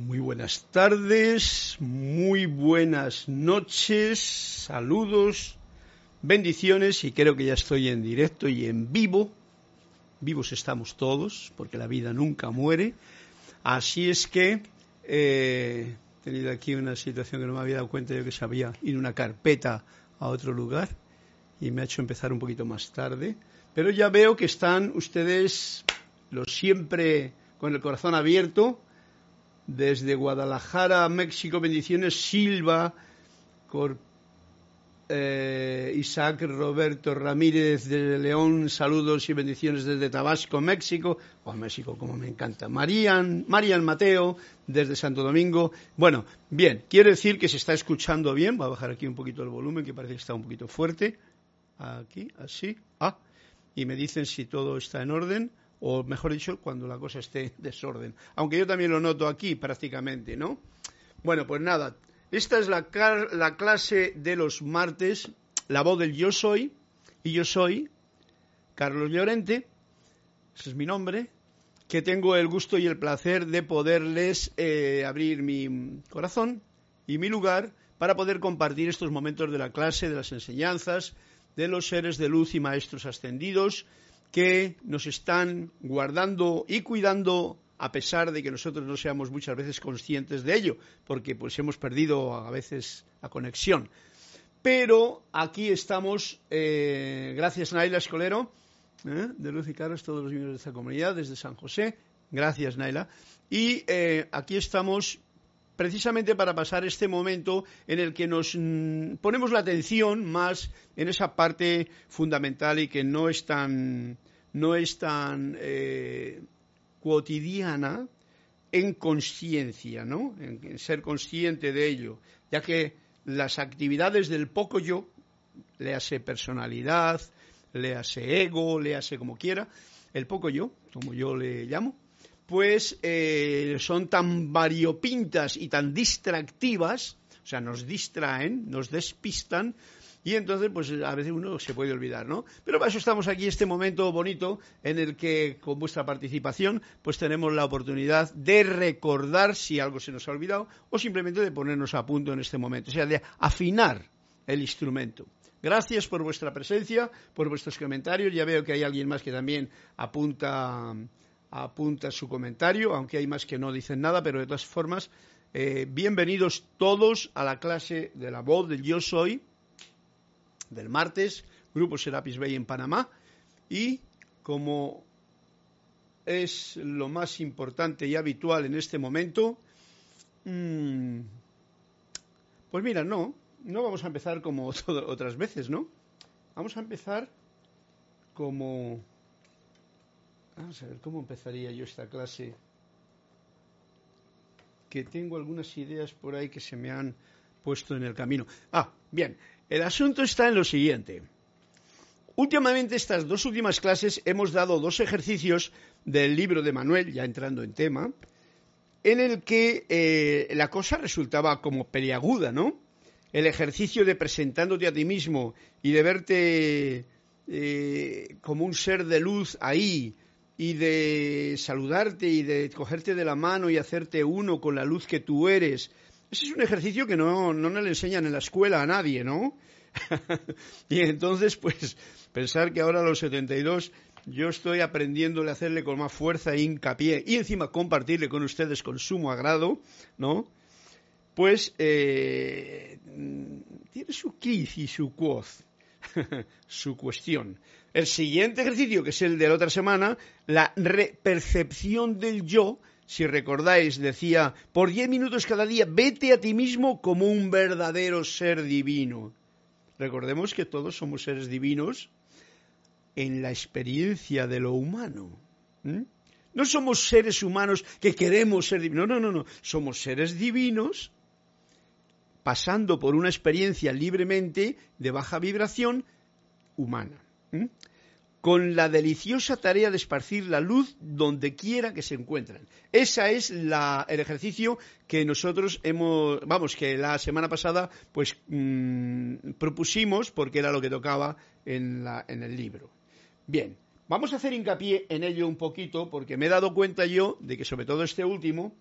Muy buenas tardes, muy buenas noches, saludos, bendiciones y creo que ya estoy en directo y en vivo. Vivos estamos todos porque la vida nunca muere. Así es que eh, he tenido aquí una situación que no me había dado cuenta yo que sabía ir una carpeta a otro lugar y me ha hecho empezar un poquito más tarde. Pero ya veo que están ustedes los siempre con el corazón abierto desde Guadalajara, México, bendiciones, Silva, eh, Isaac Roberto Ramírez de León, saludos y bendiciones desde Tabasco, México, oh, México como me encanta, Marian, Marian Mateo desde Santo Domingo. Bueno, bien, quiere decir que se está escuchando bien, voy a bajar aquí un poquito el volumen que parece que está un poquito fuerte, aquí, así, ah, y me dicen si todo está en orden o mejor dicho, cuando la cosa esté en desorden. Aunque yo también lo noto aquí prácticamente, ¿no? Bueno, pues nada, esta es la, la clase de los martes, la voz del yo soy, y yo soy Carlos Llorente, ese es mi nombre, que tengo el gusto y el placer de poderles eh, abrir mi corazón y mi lugar para poder compartir estos momentos de la clase, de las enseñanzas, de los seres de luz y maestros ascendidos, que nos están guardando y cuidando a pesar de que nosotros no seamos muchas veces conscientes de ello, porque pues hemos perdido a veces la conexión. Pero aquí estamos, eh, gracias Naila Escolero, eh, de Luz y Caras, todos los miembros de esta comunidad, desde San José, gracias Naila, y eh, aquí estamos precisamente para pasar este momento en el que nos mm, ponemos la atención más en esa parte fundamental y que no es tan, no es tan eh, cotidiana en conciencia, ¿no? En, ser consciente de ello, ya que las actividades del poco yo, le hace personalidad, le hace ego, le hace como quiera, el poco yo, como yo le llamo, pues eh, son tan variopintas y tan distractivas, o sea, nos distraen, nos despistan, y entonces, pues a veces uno se puede olvidar, ¿no? Pero para eso estamos aquí, este momento bonito en el que con vuestra participación, pues tenemos la oportunidad de recordar si algo se nos ha olvidado o simplemente de ponernos a punto en este momento, o sea, de afinar el instrumento. Gracias por vuestra presencia, por vuestros comentarios. Ya veo que hay alguien más que también apunta apunta su comentario, aunque hay más que no dicen nada, pero de todas formas, eh, bienvenidos todos a la clase de la voz del Yo Soy del martes, Grupo Serapis Bay en Panamá, y como es lo más importante y habitual en este momento, mm, pues mira, no, no vamos a empezar como otras veces, ¿no? Vamos a empezar como Vamos a ver cómo empezaría yo esta clase. Que tengo algunas ideas por ahí que se me han puesto en el camino. Ah, bien. El asunto está en lo siguiente. Últimamente, estas dos últimas clases, hemos dado dos ejercicios del libro de Manuel, ya entrando en tema, en el que eh, la cosa resultaba como peliaguda, ¿no? El ejercicio de presentándote a ti mismo y de verte eh, como un ser de luz ahí, y de saludarte y de cogerte de la mano y hacerte uno con la luz que tú eres. Ese es un ejercicio que no, no le enseñan en la escuela a nadie, ¿no? y entonces, pues, pensar que ahora a los 72 yo estoy aprendiéndole a hacerle con más fuerza e hincapié y encima compartirle con ustedes con sumo agrado, ¿no? Pues eh, tiene su quiz y su quoz, su cuestión. El siguiente ejercicio, que es el de la otra semana, la percepción del yo, si recordáis, decía, por diez minutos cada día, vete a ti mismo como un verdadero ser divino. Recordemos que todos somos seres divinos en la experiencia de lo humano. No somos seres humanos que queremos ser divinos, no, no, no, somos seres divinos pasando por una experiencia libremente de baja vibración humana con la deliciosa tarea de esparcir la luz donde quiera que se encuentren. Ese es el ejercicio que nosotros hemos, vamos, que la semana pasada pues mm, propusimos porque era lo que tocaba en el libro. Bien, vamos a hacer hincapié en ello un poquito porque me he dado cuenta yo de que sobre todo este último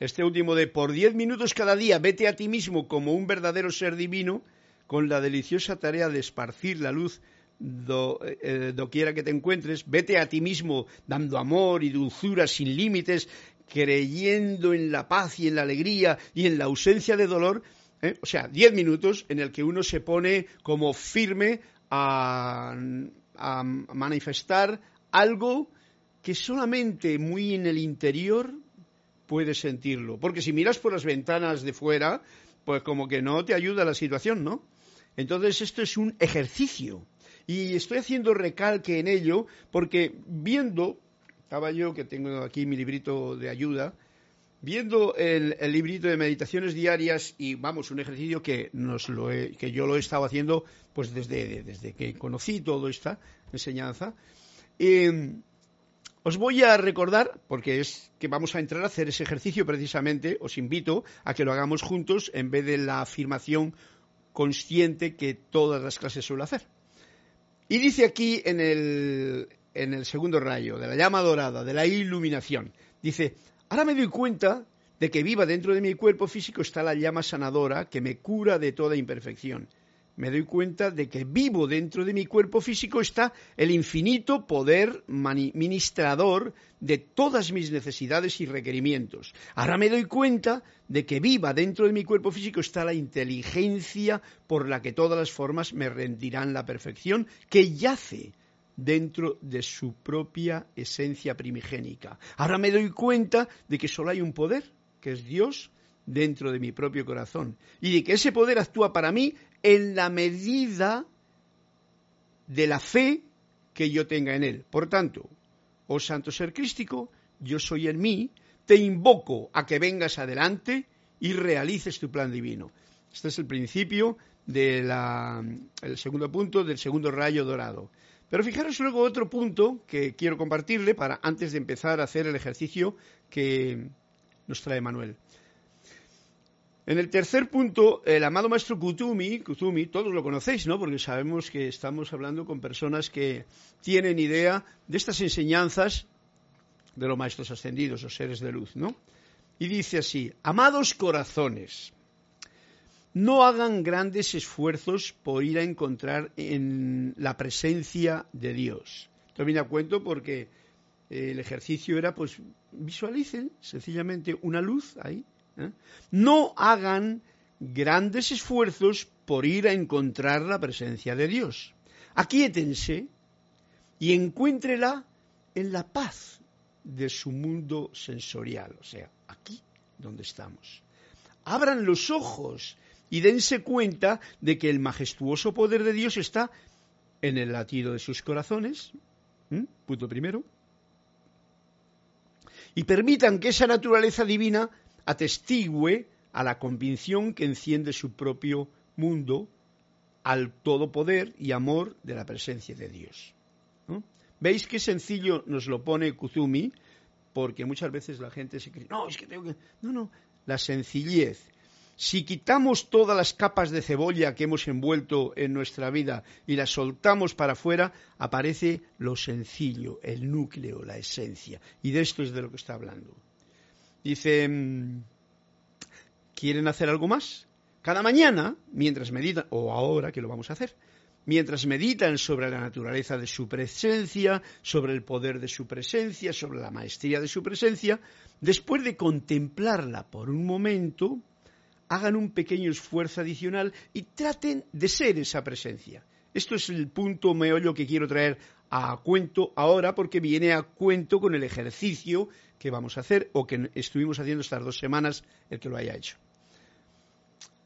este último de por diez minutos cada día vete a ti mismo como un verdadero ser divino, con la deliciosa tarea de esparcir la luz do, eh, doquiera que te encuentres, vete a ti mismo dando amor y dulzura sin límites, creyendo en la paz y en la alegría y en la ausencia de dolor, ¿eh? o sea, diez minutos en el que uno se pone como firme a, a manifestar algo que solamente muy en el interior puedes sentirlo. Porque si miras por las ventanas de fuera, pues como que no te ayuda la situación, ¿no? Entonces esto es un ejercicio. Y estoy haciendo recalque en ello porque viendo, estaba yo que tengo aquí mi librito de ayuda, viendo el, librito de meditaciones diarias y vamos, un ejercicio que, nos lo que yo lo he estado haciendo pues desde, desde que conocí toda esta enseñanza. Eh, os voy a recordar, porque es que vamos a entrar a hacer ese ejercicio precisamente, os invito a que lo hagamos juntos en vez de la afirmación consciente que todas las clases suelen hacer. Y dice aquí en el, en el segundo rayo, de la llama dorada, de la iluminación, dice, ahora me doy cuenta de que viva dentro de mi cuerpo físico está la llama sanadora que me cura de toda imperfección me doy cuenta de que vivo dentro de mi cuerpo físico está el infinito poder ministrador de todas mis necesidades y requerimientos. Ahora me doy cuenta de que viva dentro de mi cuerpo físico está la inteligencia por la que todas las formas me rendirán la perfección que yace dentro de su propia esencia primigénica. Ahora me doy cuenta de que solo hay un poder, que es Dios, dentro de mi propio corazón, y de que ese poder actúa para mí en la medida de la fe que yo tenga en Él. Por tanto, oh Santo Ser Crístico, yo soy en mí, te invoco a que vengas adelante y realices tu plan divino. Este es el principio del segundo punto del segundo rayo dorado. Pero fijaros luego otro punto que quiero compartirle para antes de empezar a hacer el ejercicio que nos trae Manuel. En el tercer punto, el amado maestro Kutumi, Kutumi, todos lo conocéis, ¿no? Porque sabemos que estamos hablando con personas que tienen idea de estas enseñanzas de los maestros ascendidos, los seres de luz, ¿no? Y dice así, amados corazones, no hagan grandes esfuerzos por ir a encontrar en la presencia de Dios. Esto viene cuento porque el ejercicio era, pues, visualicen sencillamente una luz ahí, ¿eh? No hagan grandes esfuerzos por ir a encontrar la presencia de Dios. Aquíétense y encuéntrela en la paz de su mundo sensorial, o sea, aquí donde estamos. Abran los ojos y dense cuenta de que el majestuoso poder de Dios está en el latido de sus corazones, punto primero, y permitan que esa naturaleza divina atestigue a la convicción que enciende su propio mundo al todo poder y amor de la presencia de Dios. ¿Veis qué sencillo nos lo pone Kuzumi? Porque muchas veces la gente se cree, no, es que tengo que... No, no, la sencillez. Si quitamos todas las capas de cebolla que hemos envuelto en nuestra vida y las soltamos para afuera, aparece lo sencillo, el núcleo, la esencia. Y de esto es de lo que está hablando. Dice, mm, ¿quieren hacer algo más? Cada mañana, mientras meditan, o ahora que lo vamos a hacer, mientras meditan sobre la naturaleza de su presencia, sobre el poder de su presencia, sobre la maestría de su presencia, después de contemplarla por un momento, hagan un pequeño esfuerzo adicional y traten de ser esa presencia. Esto es el punto meollo que quiero traer a cuento ahora porque viene a cuento con el ejercicio que vamos a hacer o que estuvimos haciendo estas dos semanas el que lo haya hecho.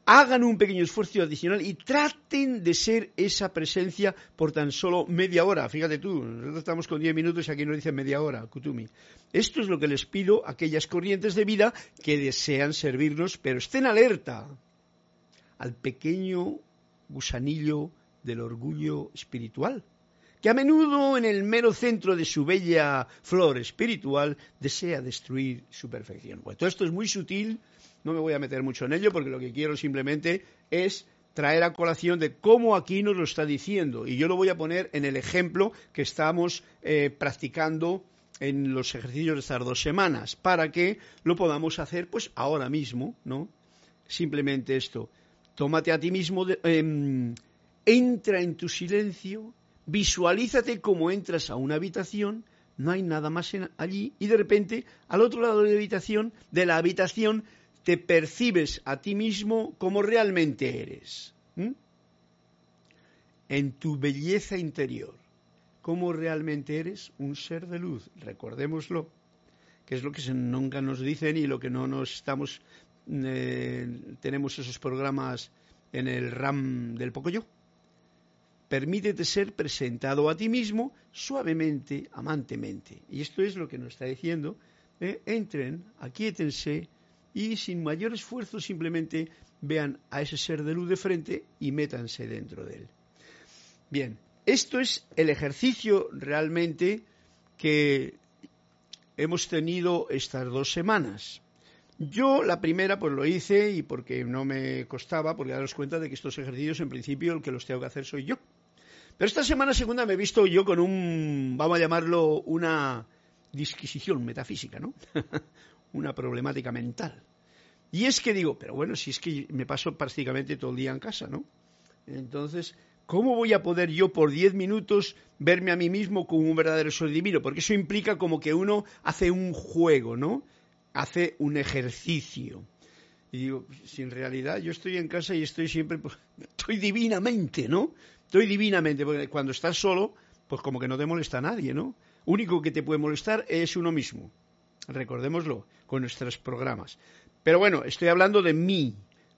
Hagan un pequeño esfuerzo adicional y traten de ser esa presencia por tan solo media hora. Fíjate tú, nosotros estamos con diez minutos y aquí nos dicen media hora, Kutumi. Esto es lo que les pido a aquellas corrientes de vida que desean servirnos, pero estén alerta al pequeño gusanillo del orgullo espiritual que a menudo en el mero centro de su bella flor espiritual desea destruir su perfección. Bueno, todo esto es muy sutil, no me voy a meter mucho en ello porque lo que quiero simplemente es traer a colación de cómo aquí nos lo está diciendo. Y yo lo voy a poner en el ejemplo que estamos eh, practicando en los ejercicios de estas dos semanas para que lo podamos hacer pues ahora mismo, ¿no? Simplemente esto, tómate a ti mismo, em, entra en tu silencio, visualízate como entras a una habitación, no hay nada más allí y de repente al otro lado de la habitación, de la habitación te percibes a ti mismo como realmente eres, en tu belleza interior cómo realmente eres un ser de luz. Recordémoslo, que es lo que nunca nos dicen y lo que no nos estamos. Eh, tenemos esos programas en el RAM del poco yo. Permítete ser presentado a ti mismo suavemente, amantemente. Y esto es lo que nos está diciendo. Eh, entren, aquíétense y sin mayor esfuerzo simplemente vean a ese ser de luz de frente y métanse dentro de él. Bien, esto es el ejercicio realmente que hemos tenido estas dos semanas. Yo la primera pues lo hice y porque no me costaba, porque daros cuenta de que estos ejercicios en principio el que los tengo que hacer soy yo. Pero esta semana segunda me he visto yo con un, vamos a llamarlo, una disquisición metafísica, ¿no? una problemática mental. Y es que digo, pero bueno, si es que me paso prácticamente todo el día en casa, ¿no? Entonces, ¿Cómo voy a poder yo por diez minutos verme a mí mismo como un verdadero ser divino? Porque eso implica como que uno hace un juego, ¿no? Hace un ejercicio. Y digo, si en realidad yo estoy en casa y estoy siempre, pues, estoy divinamente, ¿no? Estoy divinamente, porque cuando estás solo, pues como que no te molesta a nadie, ¿no? Único que te puede molestar es uno mismo. Recordémoslo con nuestros programas. Pero bueno, estoy hablando de mí,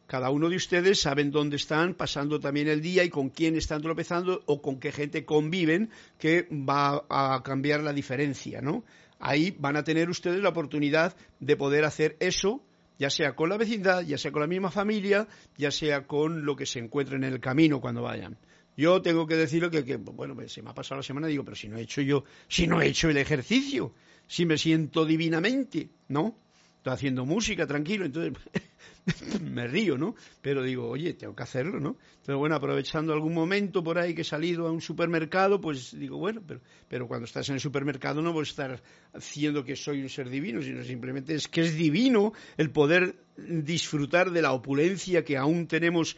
cada uno de ustedes saben dónde están pasando también el día y con quién están tropezando o con qué gente conviven que va a cambiar la diferencia, ¿no? Ahí van a tener ustedes la oportunidad de poder hacer eso, ya sea con la vecindad, ya sea con la misma familia, ya sea con lo que se encuentre en el camino cuando vayan. Yo tengo que decirlo que, que, bueno, pues, se me ha pasado la semana, digo, pero si no he hecho yo, si no he hecho el ejercicio, si me siento divinamente, ¿no? Estoy haciendo música, tranquilo, entonces me río, ¿no? Pero digo, oye, tengo que hacerlo, ¿no? Pero bueno, aprovechando algún momento por ahí que he salido a un supermercado, pues digo, bueno, pero, pero cuando estás en el supermercado no voy a estar haciendo que soy un ser divino, sino simplemente es que es divino el poder disfrutar de la opulencia que aún tenemos,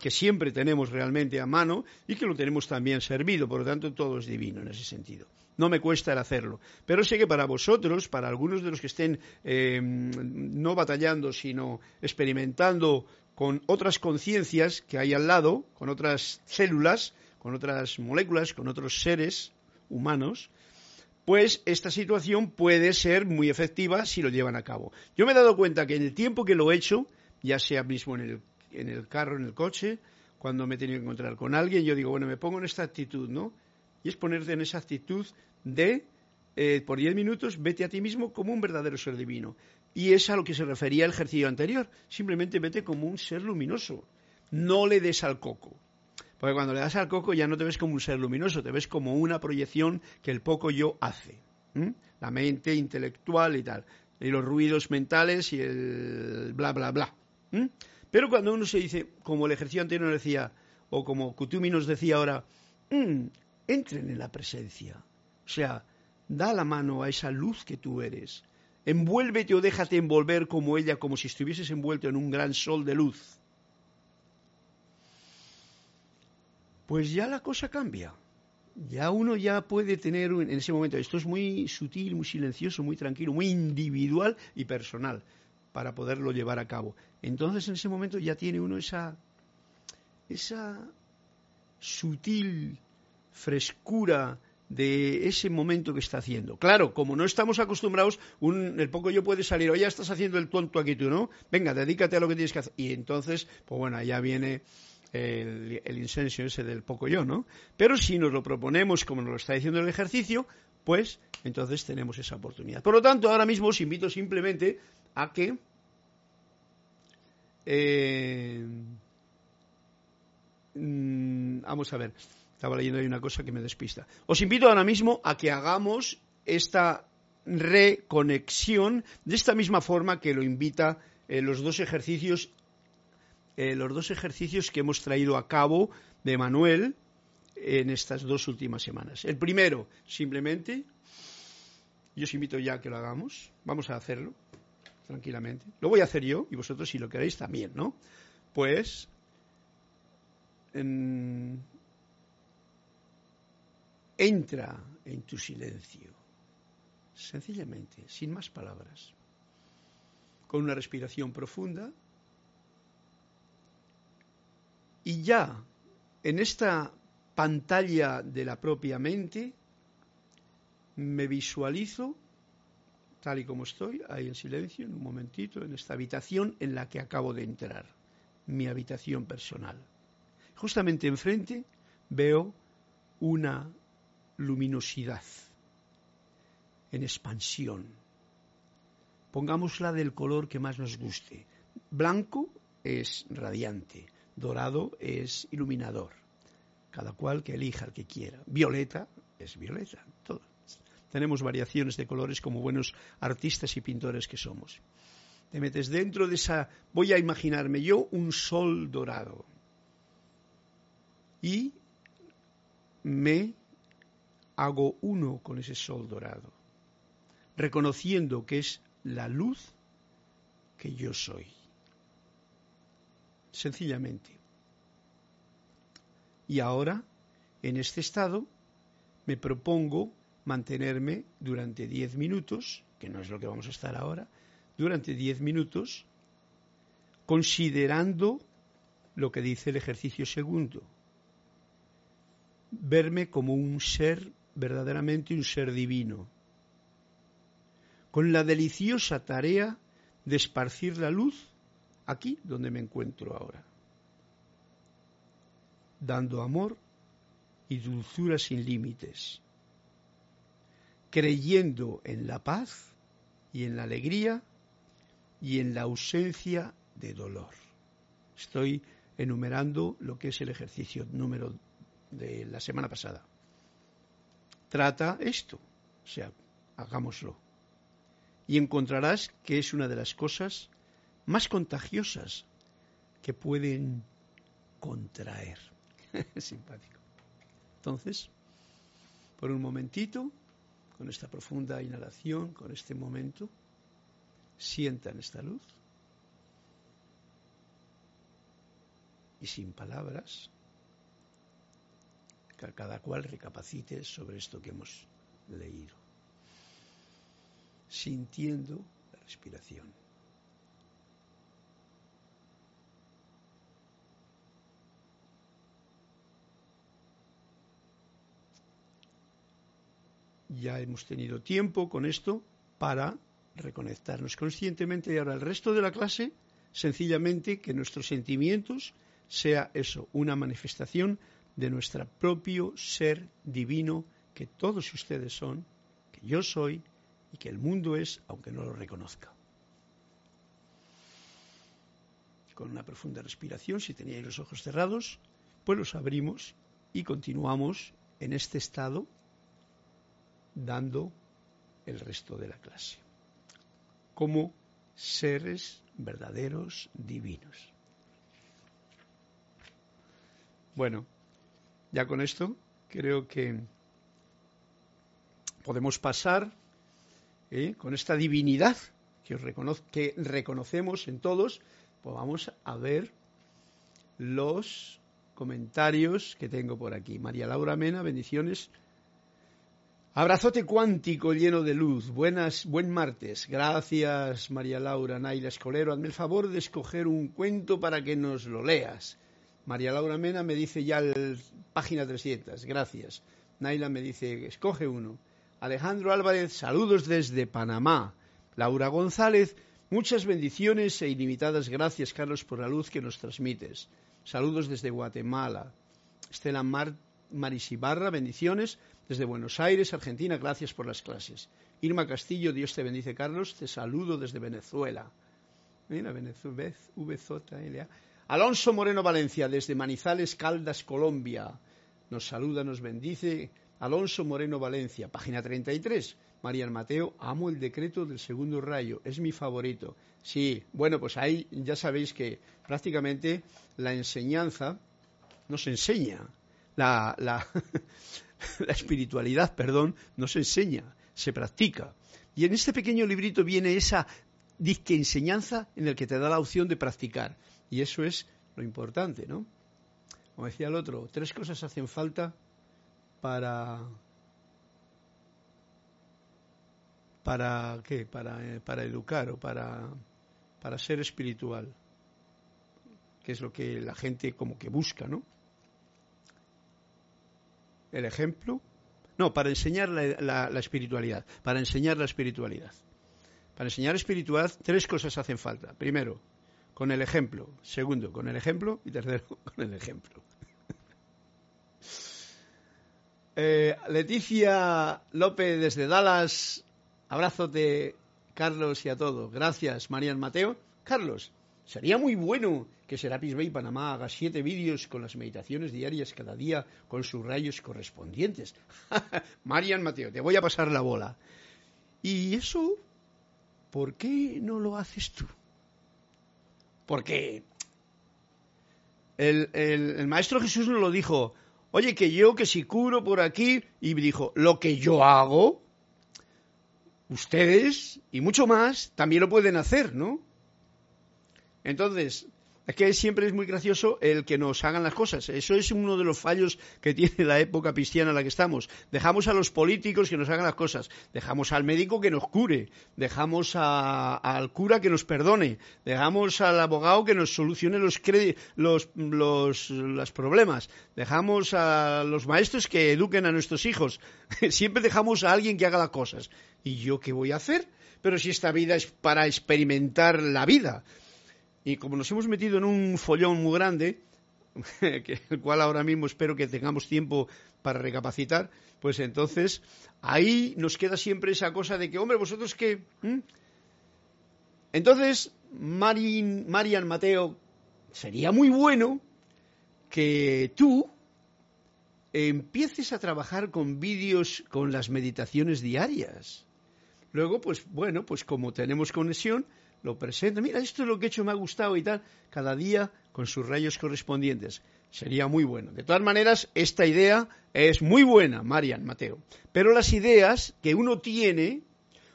que siempre tenemos realmente a mano y que lo tenemos también servido. Por lo tanto, todo es divino en ese sentido no me cuesta el hacerlo. Pero sé que para vosotros, para algunos de los que estén eh, no batallando, sino experimentando con otras conciencias que hay al lado, con otras células, con otras moléculas, con otros seres humanos, pues esta situación puede ser muy efectiva si lo llevan a cabo. Yo me he dado cuenta que en el tiempo que lo he hecho, ya sea mismo en el, en el carro, en el coche, cuando me he tenido que encontrar con alguien, yo digo, bueno, me pongo en esta actitud, ¿no? Y es ponerte en esa actitud de, eh, por diez minutos, vete a ti mismo como un verdadero ser divino. Y es a lo que se refería el ejercicio anterior. Simplemente vete como un ser luminoso. No le des al coco. Porque cuando le das al coco ya no te ves como un ser luminoso, te ves como una proyección que el poco yo hace. La mente intelectual y tal. Y los ruidos mentales y el bla, bla, bla. Pero cuando uno se dice, como el ejercicio anterior decía, o como Kutumi nos decía ahora, mm, entren en la presencia. O sea, da la mano a esa luz que tú eres. Envuélvete o déjate envolver como ella, como si estuvieses envuelto en un gran sol de luz. Pues ya la cosa cambia. Ya uno ya puede tener en ese momento, esto es muy sutil, muy silencioso, muy tranquilo, muy individual y personal para poderlo llevar a cabo. Entonces en ese momento ya tiene uno esa, esa sutil frescura de ese momento que está haciendo. Claro, como no estamos acostumbrados, el poco yo puede salir, oye, estás haciendo el tonto aquí tú, ¿no? Venga, dedícate a lo que tienes que hacer. Y entonces, pues bueno, ya viene el, el ese del poco yo, ¿no? Pero si nos lo proponemos como nos lo está diciendo el ejercicio, pues entonces tenemos esa oportunidad. Por lo tanto, ahora mismo os invito simplemente a que eh, mm, vamos a ver. Estaba leyendo ahí una cosa que me despista. Os invito ahora mismo a que hagamos esta reconexión de esta misma forma que lo invita eh, los dos ejercicios eh, los dos ejercicios que hemos traído a cabo de Manuel en estas dos últimas semanas. El primero, simplemente Yo os invito ya a que lo hagamos. Vamos a hacerlo tranquilamente. Lo voy a hacer yo y vosotros si lo queréis también, ¿no? Pues entra en tu silencio, sencillamente, sin más palabras, con una respiración profunda y ya en esta pantalla de la propia mente me visualizo tal y como estoy, ahí en silencio, en un momentito, en esta habitación en la que acabo de entrar, mi habitación personal. Justamente enfrente veo una luminosidad en expansión. Pongámosla del color que más nos guste. Blanco es radiante, dorado es iluminador. Cada cual que elija el que quiera. Violeta es violeta. Todo. Tenemos variaciones de colores como buenos artistas y pintores que somos. Te metes dentro de esa... Voy a imaginarme yo un sol dorado y me hago uno con ese sol dorado, reconociendo que es la luz que yo soy. Sencillamente. Y ahora, en este estado, me propongo mantenerme durante diez minutos, que no es lo que vamos a estar ahora, durante diez minutos, considerando lo que dice el ejercicio segundo, verme como un ser, verdaderamente un ser divino, con la deliciosa tarea de esparcir la luz aquí donde me encuentro ahora, dando amor y dulzura sin límites, creyendo en la paz y en la alegría y en la ausencia de dolor. Estoy enumerando lo que es el ejercicio número de la semana pasada. Trata esto, o sea, hagámoslo. Y encontrarás que es una de las cosas más contagiosas que pueden contraer. Simpático. Entonces, por un momentito, con esta profunda inhalación, con este momento, sientan esta luz y sin palabras que cada cual recapacite sobre esto que hemos leído, sintiendo la respiración. Ya hemos tenido tiempo con esto para reconectarnos conscientemente y ahora el resto de la clase, sencillamente que nuestros sentimientos sea eso, una manifestación de nuestro propio ser divino que todos ustedes son, que yo soy y que el mundo es, aunque no lo reconozca. Con una profunda respiración, si teníais los ojos cerrados, pues los abrimos y continuamos en este estado dando el resto de la clase. Como seres verdaderos divinos. Bueno, ya con esto creo que podemos pasar ¿eh? con esta divinidad que, que reconocemos en todos, pues vamos a ver los comentarios que tengo por aquí. María Laura Mena, bendiciones. Abrazote cuántico lleno de luz. Buenas, buen martes. Gracias, María Laura. Naila Escolero, hazme el favor de escoger un cuento para que nos lo leas. María Laura Mena me dice ya el, página 300, gracias. Naila me dice, escoge uno. Alejandro Álvarez, saludos desde Panamá. Laura González, muchas bendiciones e ilimitadas gracias, Carlos, por la luz que nos transmites. Saludos desde Guatemala. Estela Mar Marisibarra, bendiciones desde Buenos Aires, Argentina, gracias por las clases. Irma Castillo, Dios te bendice, Carlos, te saludo desde Venezuela. Mira, Venezuela, VZLA. Alonso Moreno Valencia, desde Manizales, Caldas, Colombia. Nos saluda, nos bendice. Alonso Moreno Valencia, página 33. María Mateo, amo el decreto del segundo rayo, es mi favorito. Sí, bueno, pues ahí ya sabéis que prácticamente la enseñanza nos enseña, la, la, la espiritualidad, perdón, nos enseña, se practica. Y en este pequeño librito viene esa disque enseñanza en el que te da la opción de practicar. Y eso es lo importante, ¿no? Como decía el otro, tres cosas hacen falta para para qué para, eh, para educar o para, para ser espiritual que es lo que la gente como que busca no el ejemplo no para enseñar la, la espiritualidad para enseñar la espiritualidad. Para enseñar espiritualidad tres cosas hacen falta. Primero con el ejemplo segundo con el ejemplo y tercero con el ejemplo eh, Leticia López desde Dallas Abrazote, Carlos, y a todos. Gracias, Marian Mateo. Carlos, sería muy bueno que Serapis Bay Panamá haga siete vídeos con las meditaciones diarias cada día con sus rayos correspondientes. Marian Mateo, te voy a pasar la bola. ¿Y eso por qué no lo haces tú? Porque el, el Maestro Jesús nos lo dijo, oye, que yo que si curo por aquí, y dijo, lo que yo hago, ustedes y mucho más también lo pueden hacer, ¿no? Entonces, es que siempre es muy gracioso el que nos hagan las cosas. Eso es uno de los fallos que tiene la época cristiana en la que estamos. Dejamos a los políticos que nos hagan las cosas. Dejamos al médico que nos cure. Dejamos al cura que nos perdone. Dejamos al abogado que nos solucione los, los, los, los problemas. Dejamos a los maestros que eduquen a nuestros hijos. Siempre dejamos a alguien que haga las cosas. ¿Y yo qué voy a hacer? Pero si esta vida es para experimentar la vida. Y como nos hemos metido en un follón muy grande, el cual ahora mismo espero que tengamos tiempo para recapacitar, pues entonces ahí nos queda siempre esa cosa de que, hombre, vosotros qué. ¿Mm? Entonces, Marian Mateo, sería muy bueno que tú empieces a trabajar con vídeos con las meditaciones diarias. Luego, pues bueno, pues como tenemos conexión, lo presento. Mira, esto es lo que he hecho, me ha gustado y tal. Cada día con sus rayos correspondientes. Sería muy bueno. De todas maneras, esta idea es muy buena, Marian, Mateo. Pero las ideas que uno tiene,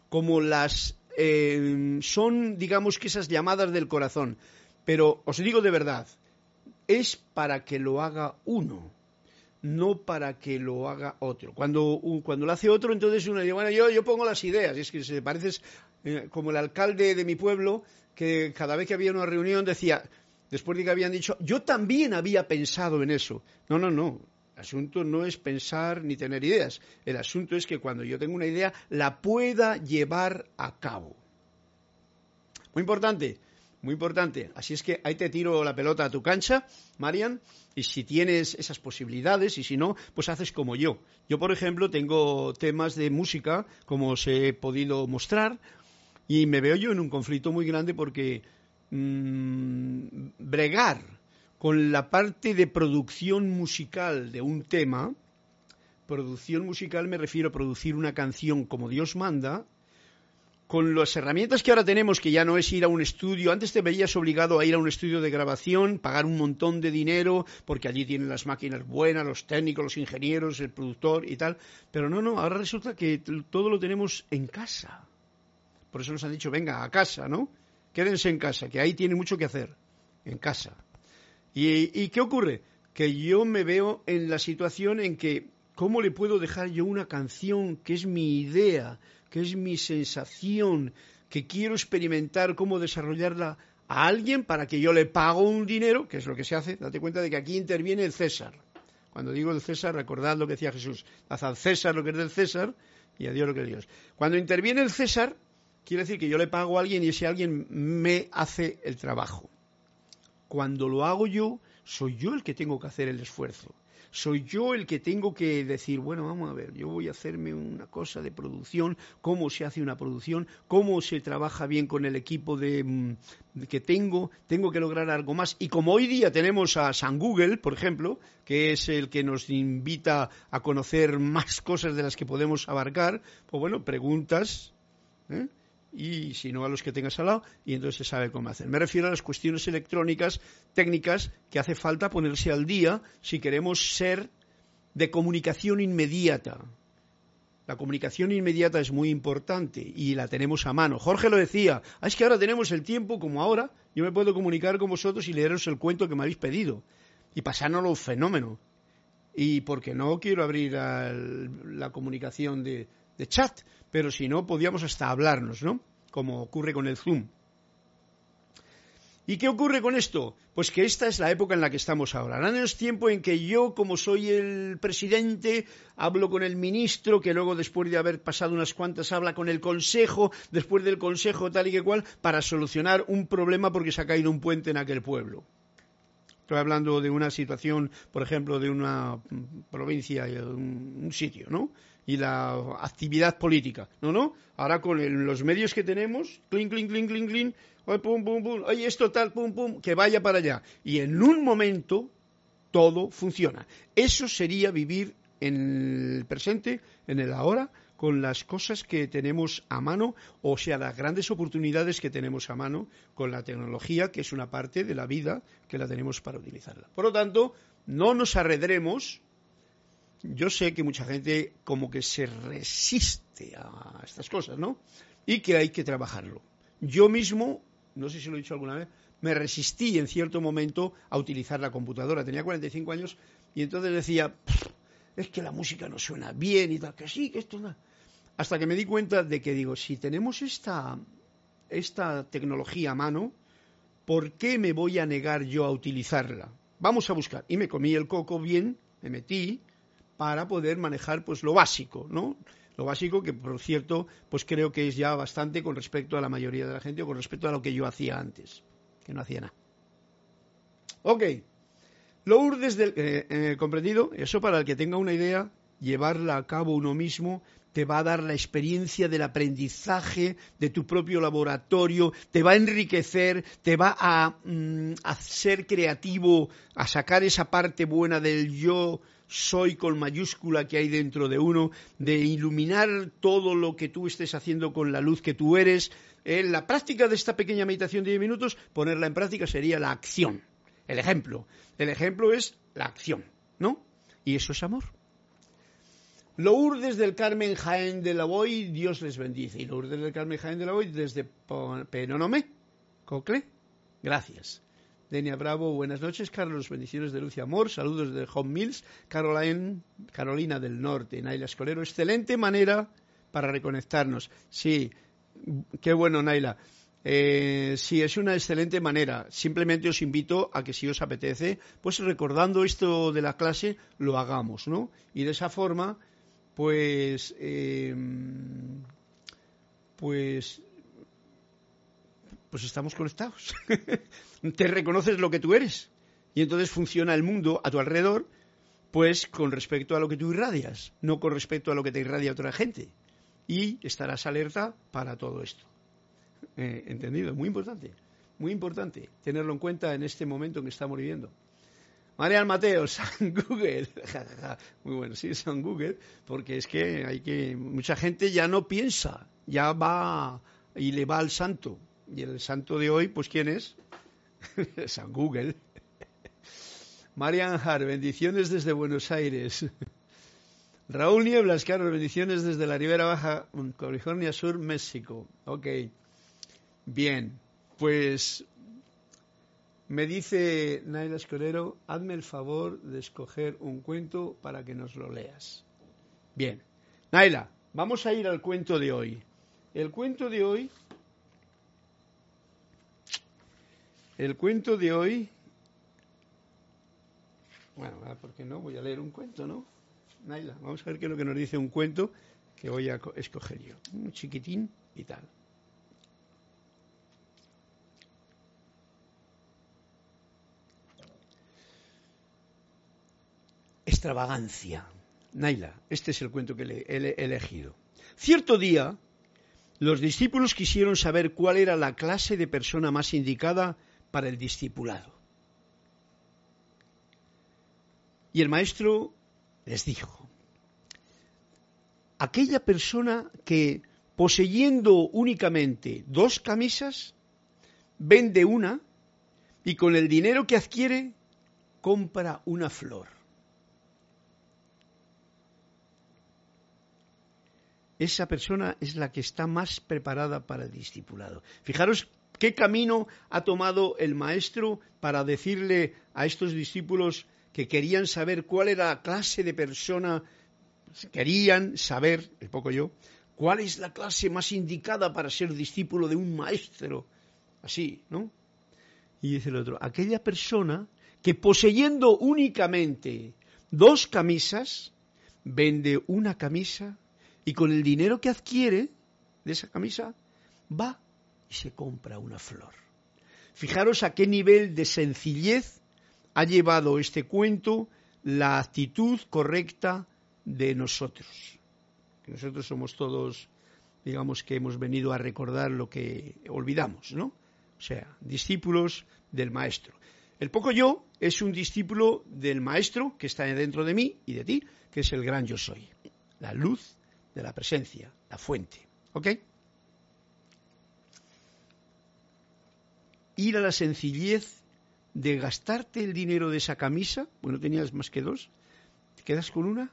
como las eh, son, digamos que esas llamadas del corazón. Pero os digo de verdad, es para que lo haga uno no para que lo haga otro. Cuando, cuando lo hace otro, entonces uno dice, bueno, yo, yo pongo las ideas. es que se pareces eh, como el alcalde de mi pueblo, que cada vez que había una reunión decía, después de que habían dicho, yo también había pensado en eso. No, no, no. El asunto no es pensar ni tener ideas. El asunto es que cuando yo tengo una idea, la pueda llevar a cabo. Muy importante, muy importante. Así es que ahí te tiro la pelota a tu cancha, Marian, y si tienes esas posibilidades, y si no, pues haces como yo. Yo, por ejemplo, tengo temas de música, como os he podido mostrar, y me veo yo en un conflicto muy grande porque mm, bregar con la parte de producción musical de un tema, producción musical me refiero a producir una canción como Dios manda, con las herramientas que ahora tenemos, que ya no es ir a un estudio, antes te veías obligado a ir a un estudio de grabación, pagar un montón de dinero, porque allí tienen las máquinas buenas, los técnicos, los ingenieros, el productor y tal, pero no, no, ahora resulta que todo lo tenemos en casa. Por eso nos han dicho, venga, a casa, ¿no? Quédense en casa, que ahí tiene mucho que hacer, en casa. ¿Y, qué ocurre? Que yo me veo en la situación en que, ¿cómo le puedo dejar yo una canción que es mi idea, que es mi sensación, que quiero experimentar cómo desarrollarla a alguien para que yo le pago un dinero, que es lo que se hace, date cuenta de que aquí interviene el César. Cuando digo el César, recordad lo que decía Jesús, haz al César lo que es del César y a Dios lo que es de Dios. Cuando interviene el César, quiere decir que yo le pago a alguien y ese alguien me hace el trabajo. Cuando lo hago yo, soy yo el que tengo que hacer el esfuerzo. Soy yo el que tengo que decir, bueno, vamos a ver, yo voy a hacerme una cosa de producción, cómo se hace una producción, cómo se trabaja bien con el equipo de, mm, que tengo, tengo que lograr algo más. Y como hoy día tenemos a San Google, por ejemplo, que es el que nos invita a conocer más cosas de las que podemos abarcar, pues bueno, preguntas. ¿eh? Y si no a los que tengas al lado, y entonces se sabe cómo hacer. Me refiero a las cuestiones electrónicas, técnicas, que hace falta ponerse al día si queremos ser de comunicación inmediata. La comunicación inmediata es muy importante y la tenemos a mano. Jorge lo decía, ah, es que ahora tenemos el tiempo como ahora, yo me puedo comunicar con vosotros y leeros el cuento que me habéis pedido y pasárnoslo un fenómeno. Y porque no quiero abrir la comunicación de chat, pero si no, podíamos hasta hablarnos, ¿no? Como ocurre con el Zoom. ¿Y qué ocurre con esto? Pues que esta es la época en la que estamos ahora. Ahora es tiempo en que yo, como soy el presidente, hablo con el ministro, que luego después de haber pasado unas cuantas habla con el consejo, después del consejo tal y que cual, para solucionar un problema porque se ha caído un puente en aquel pueblo. Estoy hablando de una situación, por ejemplo, de una provincia, un, un sitio, ¿no? Y la actividad política. No, no. Ahora con los medios que tenemos, clink, clink, clink, clink, clink, pum, pum, pum, oye, esto tal, pum, pum, que vaya para allá. Y en un momento todo funciona. Eso sería vivir en el presente, en el ahora, con las cosas que tenemos a mano, o sea, las grandes oportunidades que tenemos a mano con la tecnología, que es una parte de la vida que la tenemos para utilizarla. Por lo tanto, no nos arredremos yo sé que mucha gente como que se resiste a estas cosas, ¿no? Y que hay que trabajarlo. Yo mismo, no sé si lo he dicho alguna vez, me resistí en cierto momento a utilizar la computadora. Tenía 45 años y entonces decía, es que la música no suena bien y tal, que sí, que esto no. Hasta que me di cuenta de que digo, si tenemos esta, esta tecnología a mano, ¿por qué me voy a negar yo a utilizarla? Vamos a buscar. Y me comí el coco bien, me metí, para poder manejar pues lo básico, ¿no? Lo básico que, por cierto, pues creo que es ya bastante con respecto a la mayoría de la gente o con respecto a lo que yo hacía antes, que no hacía nada. Ok. Lourdes del eh, eh, comprendido, eso para el que tenga una idea, llevarla a cabo uno mismo te va a dar la experiencia del aprendizaje de tu propio laboratorio, te va a enriquecer, te va a, mm, a ser creativo, a sacar esa parte buena del yo soy con mayúscula que hay dentro de uno, de iluminar todo lo que tú estés haciendo con la luz que tú eres. En la práctica de esta pequeña meditación de 10 minutos, ponerla en práctica sería la acción, el ejemplo. El ejemplo es la acción, ¿no? Y eso es amor. Lourdes del Carmen Jaén de la Boy, Dios les bendice. Y Lourdes del Carmen Jaén de la Boy desde Penonomé, Cocle, gracias. Denia Bravo, buenas noches. Carlos, bendiciones de luz y amor. Saludos de Home Mills. Caroline, Carolina del Norte. Naila Escolero, excelente manera para reconectarnos. Sí, qué bueno, Naila. Eh, sí, es una excelente manera. Simplemente os invito a que si os apetece, pues recordando esto de la clase, lo hagamos, ¿no? Y de esa forma, pues, eh, pues pues estamos conectados. Te reconoces lo que tú eres. Y entonces funciona el mundo a tu alrededor, pues con respecto a lo que tú irradias, no con respecto a lo que te irradia otra gente. Y estarás alerta para todo esto. Eh, ¿Entendido? Muy importante. Muy importante tenerlo en cuenta en este momento en que estamos viviendo. Marian Mateo, San Google. Muy bueno, sí, San Google, porque es que hay que. Mucha gente ya no piensa, ya va y le va al santo. Y el santo de hoy, pues ¿quién es? San Google. Marian Har, bendiciones desde Buenos Aires. Raúl Nieblas, Carlos, bendiciones desde la Ribera Baja, California Sur, México. Ok. Bien, pues me dice Naila Escolero, hazme el favor de escoger un cuento para que nos lo leas. Bien. Naila, vamos a ir al cuento de hoy. El cuento de hoy El cuento de hoy, bueno, ¿por qué no? Voy a leer un cuento, ¿no? Naila, vamos a ver qué es lo que nos dice un cuento que voy a escoger yo. Un chiquitín y tal. Extravagancia. Naila, este es el cuento que he elegido. Cierto día, los discípulos quisieron saber cuál era la clase de persona más indicada para el discipulado. Y el maestro les dijo, aquella persona que poseyendo únicamente dos camisas, vende una y con el dinero que adquiere compra una flor. esa persona es la que está más preparada para el discipulado. Fijaros qué camino ha tomado el maestro para decirle a estos discípulos que querían saber cuál era la clase de persona, querían saber, el poco yo, cuál es la clase más indicada para ser discípulo de un maestro. Así, ¿no? Y dice el otro, aquella persona que poseyendo únicamente dos camisas, vende una camisa y con el dinero que adquiere de esa camisa va y se compra una flor. Fijaros a qué nivel de sencillez ha llevado este cuento la actitud correcta de nosotros. nosotros somos todos, digamos que hemos venido a recordar lo que olvidamos, ¿no? O sea, discípulos del Maestro. El poco yo es un discípulo del Maestro que está dentro de mí y de ti, que es el gran yo soy, la luz de la presencia, la fuente. ¿Ok? Ir a la sencillez de gastarte el dinero de esa camisa, bueno, tenías más que dos, te quedas con una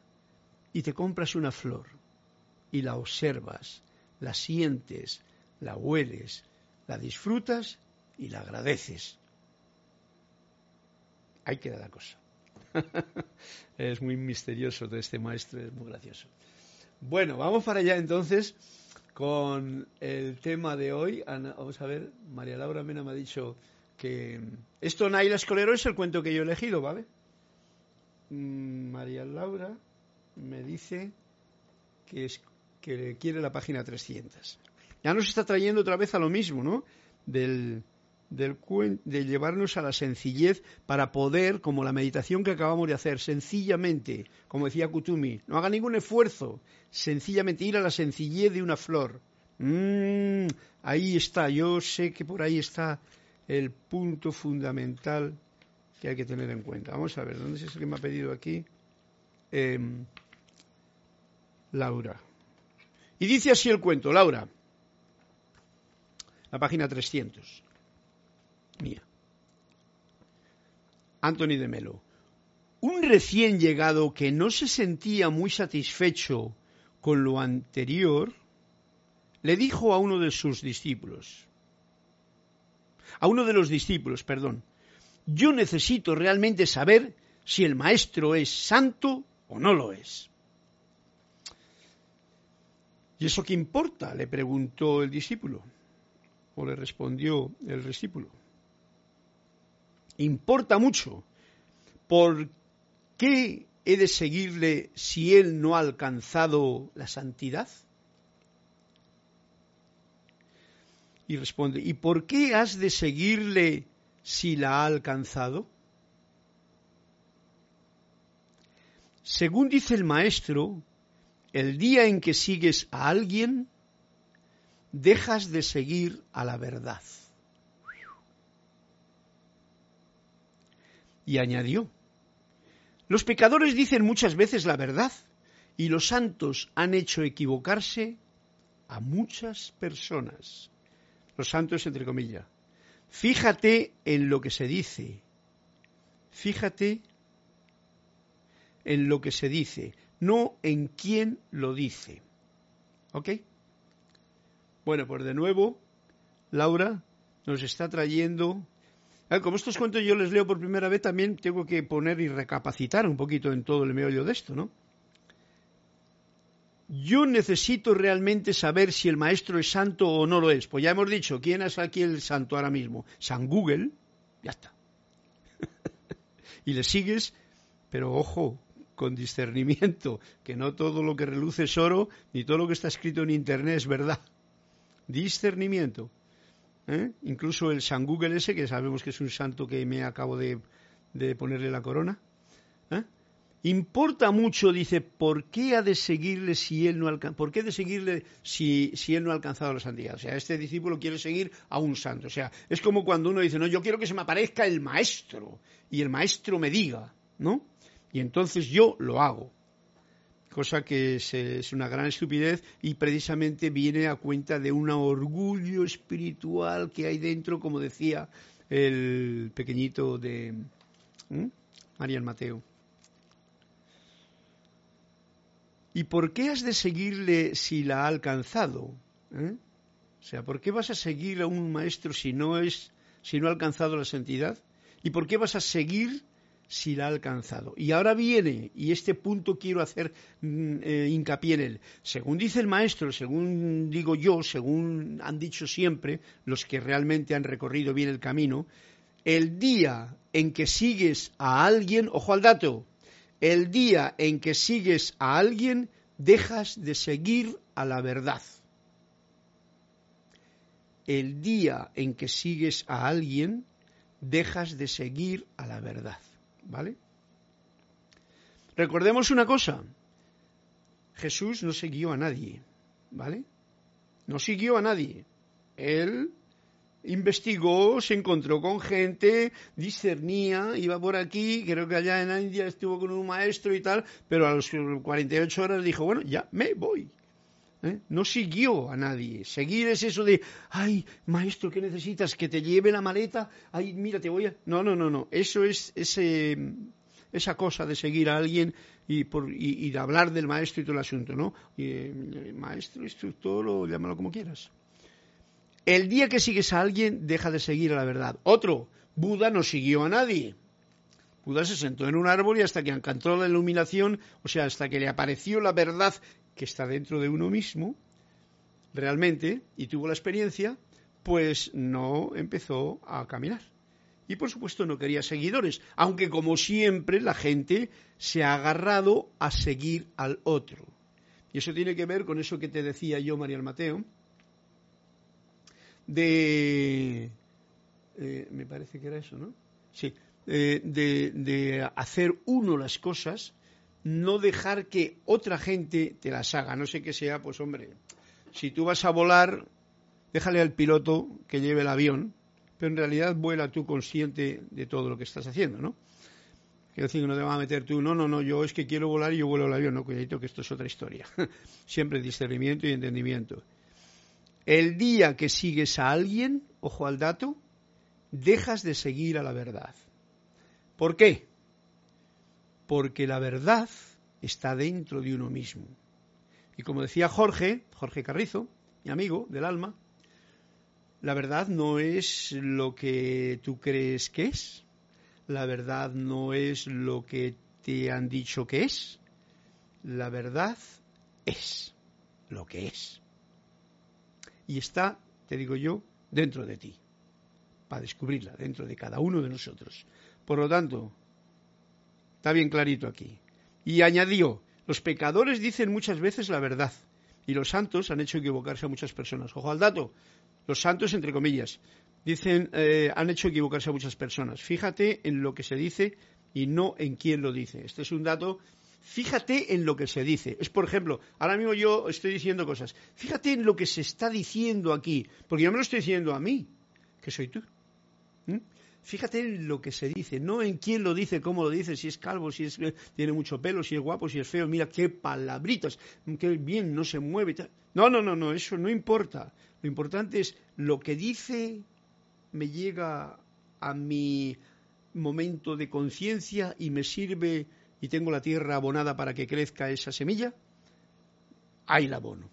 y te compras una flor y la observas, la sientes, la hueles, la disfrutas y la agradeces. Ahí queda la cosa. es muy misterioso de este maestro, es muy gracioso. Bueno, vamos para allá entonces con el tema de hoy. vamos a ver, María Laura Mena me ha dicho que esto Naila Escolero es el cuento que yo he elegido, ¿vale? Mm, María Laura me dice que, es, que quiere la página 300. Ya nos está trayendo otra vez a lo mismo, ¿no? Del, del, de llevarnos a la sencillez para poder, como la meditación que acabamos de hacer, sencillamente, como decía Kutumi, no haga ningún esfuerzo, sencillamente ir a la sencillez de una flor. Mm, ahí está, yo sé que por ahí está el punto fundamental que hay que tener en cuenta. Vamos a ver, ¿dónde es el que me ha pedido aquí? Em, Laura. Y dice así el cuento, Laura, la página 300 mía. Anthony de Melo. Un recién llegado que no se sentía muy satisfecho con lo anterior, le dijo a uno de sus discípulos, a uno de los discípulos, perdón, yo necesito realmente saber si el maestro es santo o no lo es. ¿Y eso qué importa? le preguntó el discípulo, o le respondió el discípulo importa mucho. ¿Por qué he de seguirle si él no ha alcanzado la santidad? Y responde, ¿y por qué has de seguirle si la ha alcanzado? Según dice el maestro, el día en que sigues a alguien, dejas de seguir a la verdad. Y añadió, los pecadores dicen muchas veces la verdad y los santos han hecho equivocarse a muchas personas. Los santos entre comillas. Fíjate en lo que se dice. Fíjate en lo que se dice, no en quién lo dice. ¿Ok? Bueno, pues de nuevo, Laura nos está trayendo como estos cuentos yo les leo por primera vez, también tengo que poner y recapacitar un poquito en todo el meollo de esto, ¿no? Yo necesito realmente saber si el maestro es santo o no lo es. Pues ya hemos dicho, ¿quién es aquí el santo ahora mismo? San Google, ya está. y le sigues, pero ojo, con discernimiento, que no todo lo que reluce es oro, ni todo lo que está escrito en Internet es verdad. Discernimiento. ¿Eh? incluso el San Google ese, que sabemos que es un santo que me acabo de, ponerle la corona. ¿eh? Importa mucho, dice, ¿por qué ha de seguirle si él no alcanza? ¿Por qué de seguirle si, si él no ha alcanzado la santidad? O sea, este discípulo quiere seguir a un santo. O sea, es como cuando uno dice, no, yo quiero que se me aparezca el maestro y el maestro me diga, ¿no? Y entonces yo lo hago cosa que es, una gran estupidez y precisamente viene a cuenta de un orgullo espiritual que hay dentro, como decía el pequeñito de María Mateo. ¿Y por qué has de seguirle si la ha alcanzado? ¿Eh? O sea, ¿por qué vas a seguir a un maestro si no es, si no ha alcanzado la santidad? ¿Y por qué vas a seguir si la ha alcanzado? Y ahora viene, y este punto quiero hacer mm, eh, hincapié en él. Según dice el maestro, según digo yo, según han dicho siempre los que realmente han recorrido bien el camino, el día en que sigues a alguien, ojo al dato, el día en que sigues a alguien, dejas de seguir a la verdad. El día en que sigues a alguien, dejas de seguir a la verdad. ¿Vale? Recordemos una cosa. Jesús no siguió a nadie. ¿Vale? No siguió a nadie. Él investigó, se encontró con gente, discernía, iba por aquí, creo que allá en India estuvo con un maestro y tal, pero a las 48 horas dijo, bueno, ya me voy. ¿Eh? No siguió a nadie. Seguir es eso de, ay, maestro, ¿qué necesitas? Que te lleve la maleta. Ay, mira, te voy a... No, no, no, no. Eso es ese, esa cosa de seguir a alguien y, por, y, de hablar del maestro y todo el asunto, ¿no? Eh, maestro, instructor o llámalo como quieras. El día que sigues a alguien, deja de seguir a la verdad. Otro, Buda no siguió a nadie. Buda se sentó en un árbol y hasta que alcanzó la iluminación, o sea, hasta que le apareció la verdad que está dentro de uno mismo, realmente, y tuvo la experiencia, pues no empezó a caminar. Y por supuesto no quería seguidores, aunque como siempre la gente se ha agarrado a seguir al otro. Y eso tiene que ver con eso que te decía yo, María Mateo, de... Eh, me parece que era eso, ¿no? Sí, eh, de, de, hacer uno las cosas, no dejar que otra gente te las haga, no sé qué sea, pues hombre, si tú vas a volar, déjale al piloto que lleve el avión, pero en realidad vuela tú consciente de todo lo que estás haciendo, ¿no? Quiero decir que no te vas a meter tú, no, no, no, yo es que quiero volar y yo vuelo el avión, no, cuidadito que esto es otra historia. Siempre discernimiento y entendimiento. El día que sigues a alguien, ojo al dato, dejas de seguir a la verdad. ¿Por qué? Porque la verdad está dentro de uno mismo. Y como decía Jorge, Jorge Carrizo, mi amigo del alma, la verdad no es lo que tú crees que es, la verdad no es lo que te han dicho que es, la verdad es lo que es y está, te digo yo, dentro de ti, para descubrirla, dentro de cada uno de nosotros. Por lo tanto, está bien clarito aquí. Y añadió, los pecadores dicen muchas veces la verdad y los santos han hecho equivocarse a muchas personas. Ojo al dato, los santos entre comillas, dicen, eh, han hecho equivocarse a muchas personas. Fíjate en lo que se dice y no en quién lo dice. Este es un dato fíjate en lo que se dice. Es, por ejemplo, ahora mismo yo estoy diciendo cosas. Fíjate en lo que se está diciendo aquí, porque yo me lo estoy diciendo a mí, que soy tú. Fíjate en lo que se dice, no en quién lo dice, cómo lo dice, si es calvo, si es, tiene mucho pelo, si es guapo, si es feo. Mira qué palabritas, qué bien no se mueve. No, no, no, no, eso no importa. Lo importante es lo que dice me llega a mi momento de conciencia y me sirve y tengo la tierra abonada para que crezca esa semilla, ahí la abono.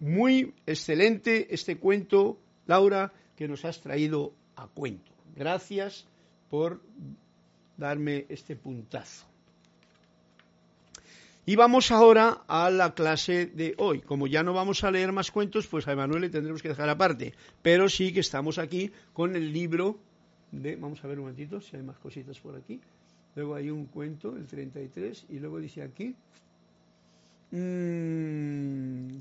Muy excelente este cuento, Laura, que nos has traído a cuento. Gracias por darme este puntazo. Y vamos ahora a la clase de hoy. Como ya no vamos a leer más cuentos, pues a Emanuel le tendremos que dejar aparte. Pero sí que estamos aquí con el libro de... Vamos a ver un momentito si hay más cositas por aquí. Luego hay un cuento, el 33, y luego dice aquí, mmm,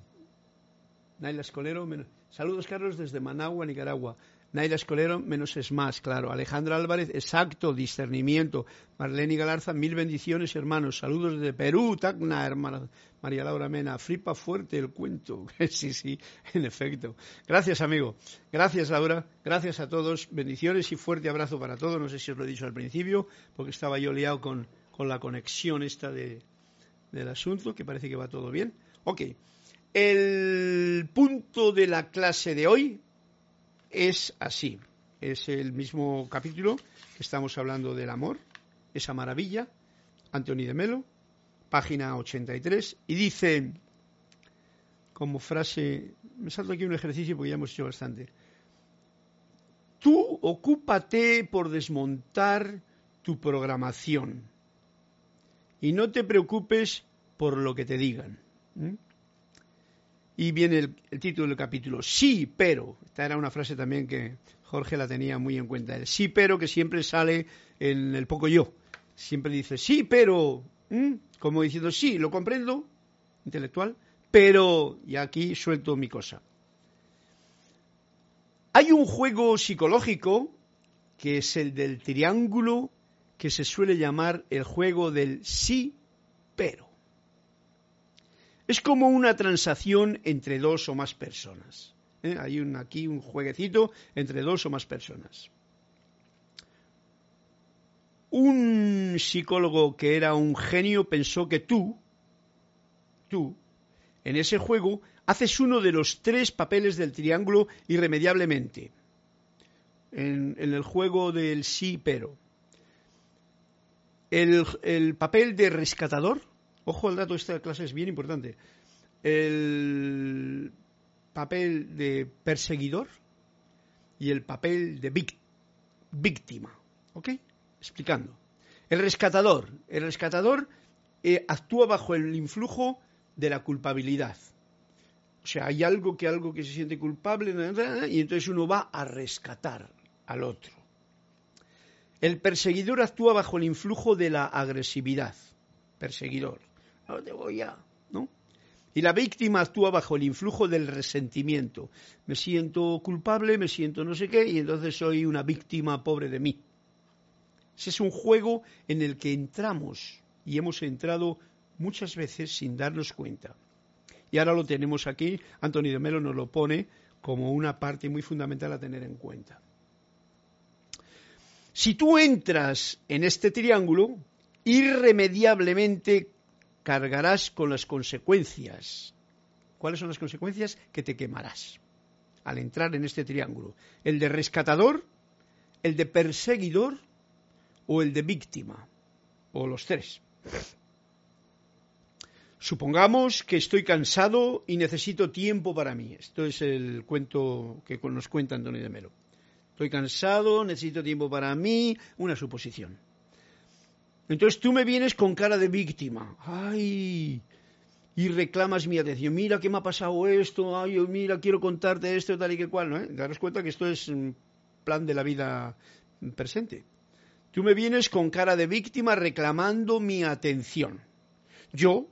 Naila Escolero, saludos Carlos desde Managua, Nicaragua. Naila Escolero, menos es más, claro. Alejandra Álvarez, exacto, discernimiento. Marlene Galarza, mil bendiciones, hermanos. Saludos desde Perú, Tacna, hermana. María Laura Mena, flipa fuerte el cuento. sí, sí, en efecto. Gracias, amigo. Gracias, Laura. Gracias a todos. Bendiciones y fuerte abrazo para todos. No sé si os lo he dicho al principio, porque estaba yo liado con, con la conexión esta de, del asunto, que parece que va todo bien. Ok. El punto de la clase de hoy es así. Es el mismo capítulo que estamos hablando del amor, esa maravilla, Anthony de Melo, página 83, y dice, como frase, me salto aquí un ejercicio porque ya hemos hecho bastante, tú ocúpate por desmontar tu programación y no te preocupes por lo que te digan. Y viene el, título del capítulo, sí, pero. Esta era una frase también que Jorge la tenía muy en cuenta. El sí, pero que siempre sale en el poco yo. Siempre dice, sí, pero. Como diciendo, sí, lo comprendo, intelectual, pero. Y aquí suelto mi cosa. Hay un juego psicológico que es el del triángulo que se suele llamar el juego del sí, pero. Es como una transacción entre dos o más personas. ¿eh? Hay un, aquí un jueguecito entre dos o más personas. Un psicólogo que era un genio pensó que tú, tú, en ese juego, haces uno de los tres papeles del triángulo irremediablemente. En, el juego del sí pero. El, el papel de rescatador, Ojo al dato, esta clase es bien importante. El papel de perseguidor y el papel de víctima. ¿Ok? Explicando. El rescatador. El rescatador eh, actúa bajo el influjo de la culpabilidad. O sea, hay algo que algo que se siente culpable y entonces uno va a rescatar al otro. El perseguidor actúa bajo el influjo de la agresividad. Perseguidor no te voy a, ¿no? Y la víctima actúa bajo el influjo del resentimiento. Me siento culpable, me siento no sé qué, y entonces soy una víctima pobre de mí. Ese es un juego en el que entramos y hemos entrado muchas veces sin darnos cuenta. Y ahora lo tenemos aquí, Antonio de Melo nos lo pone como una parte muy fundamental a tener en cuenta. Si tú entras en este triángulo, irremediablemente cargarás con las consecuencias. ¿Cuáles son las consecuencias? Que te quemarás al entrar en este triángulo. El de rescatador, el de perseguidor o el de víctima, o los tres. Supongamos que estoy cansado y necesito tiempo para mí. Esto es el cuento que nos cuenta Antonio de Melo. Estoy cansado, necesito tiempo para mí, una suposición. Entonces tú me vienes con cara de víctima. Ay, y reclamas mi atención. Mira que me ha pasado esto. Ay, mira, quiero contarte esto, tal y que cual. ¿no? ¿Eh? Daros cuenta que esto es un plan de la vida presente. Tú me vienes con cara de víctima reclamando mi atención. Yo,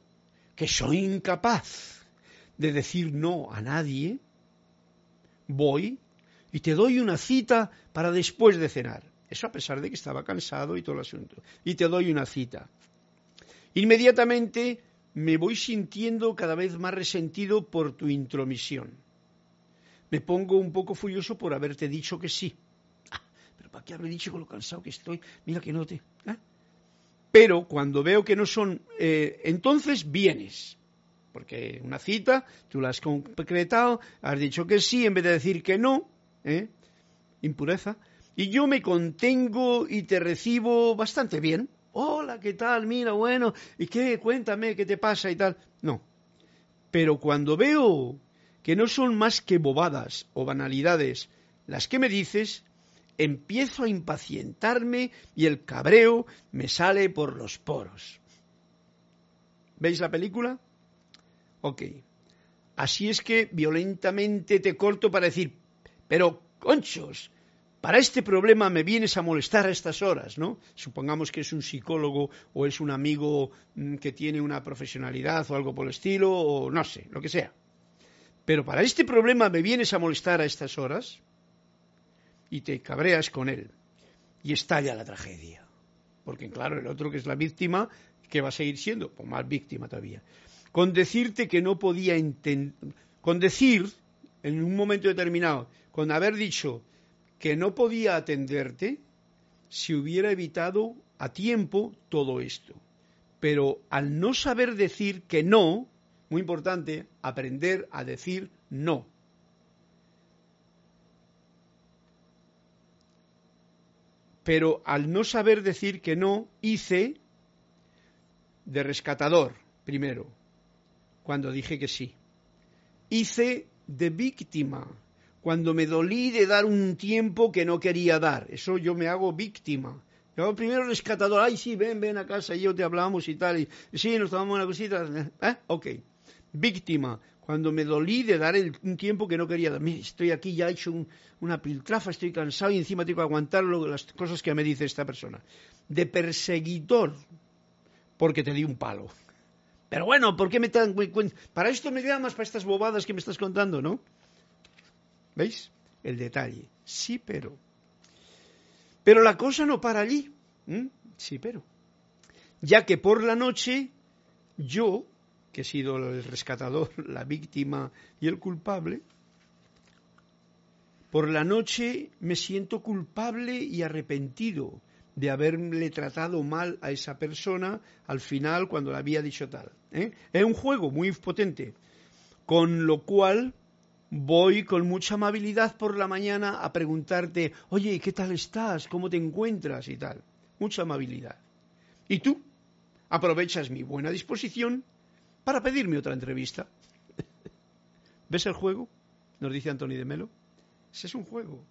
que soy incapaz de decir no a nadie, voy y te doy una cita para después de cenar. Eso a pesar de que estaba cansado y todo el asunto. Y te doy una cita. Inmediatamente me voy sintiendo cada vez más resentido por tu intromisión. Me pongo un poco furioso por haberte dicho que sí. Ah, pero ¿para qué habré dicho con lo cansado que estoy? Mira que no te... ¿eh? Pero cuando veo que no son... Eh, entonces vienes. Porque una cita, tú la has concretado, has dicho que sí en vez de decir que no. ¿eh? Impureza y yo me contengo y te recibo bastante bien. Hola, ¿qué tal? Mira, bueno, ¿y qué? Cuéntame, ¿qué te pasa y tal? No. Pero cuando veo que no son más que bobadas o banalidades las que me dices, empiezo a impacientarme y el cabreo me sale por los poros. ¿Veis la película? Ok. Así es que violentamente te corto para decir, pero, conchos, para este problema me vienes a molestar a estas horas, ¿no? Supongamos que es un psicólogo o es un amigo mm, que tiene una profesionalidad o algo por el estilo, o no sé, lo que sea. Pero para este problema me vienes a molestar a estas horas y te cabreas con él. Y estalla la tragedia. Porque, claro, el otro que es la víctima, que va a seguir siendo, pues más víctima todavía. Con decirte que no podía entender, con decir, en un momento determinado, con haber dicho, que no podía atenderte si hubiera evitado a tiempo todo esto. Pero al no saber decir que no, muy importante, aprender a decir no. Pero al no saber decir que no, hice de rescatador, primero, cuando dije que sí. Hice de víctima, cuando me dolí de dar un tiempo que no quería dar. Eso yo me hago víctima. Yo primero rescatador, ay sí, ven, ven a casa y yo te hablamos y tal, y sí, nos tomamos una cosita, ¿eh? Ok. Víctima, cuando me dolí de dar un tiempo que no quería dar. estoy aquí ya hecho una piltrafa, estoy cansado y encima tengo que aguantar las cosas que me dice esta persona. De perseguidor, porque te di un palo. Pero bueno, ¿por qué me dan Para esto me llamas, para estas bobadas que me estás contando, ¿no? ¿Veis? El detalle. Sí, pero. Pero la cosa no para allí. Sí, pero. Ya que por la noche yo que he sido el rescatador, la víctima y el culpable, por la noche me siento culpable y arrepentido de haberle tratado mal a esa persona al final cuando le había dicho tal. ¿eh? Es un juego muy potente, con lo cual voy con mucha amabilidad por la mañana a preguntarte, oye, ¿qué tal estás? ¿Cómo te encuentras? y tal. Mucha amabilidad. Y tú aprovechas mi buena disposición para pedirme otra entrevista. ¿Ves el juego? Nos dice Antonio de Melo. Ese es un juego.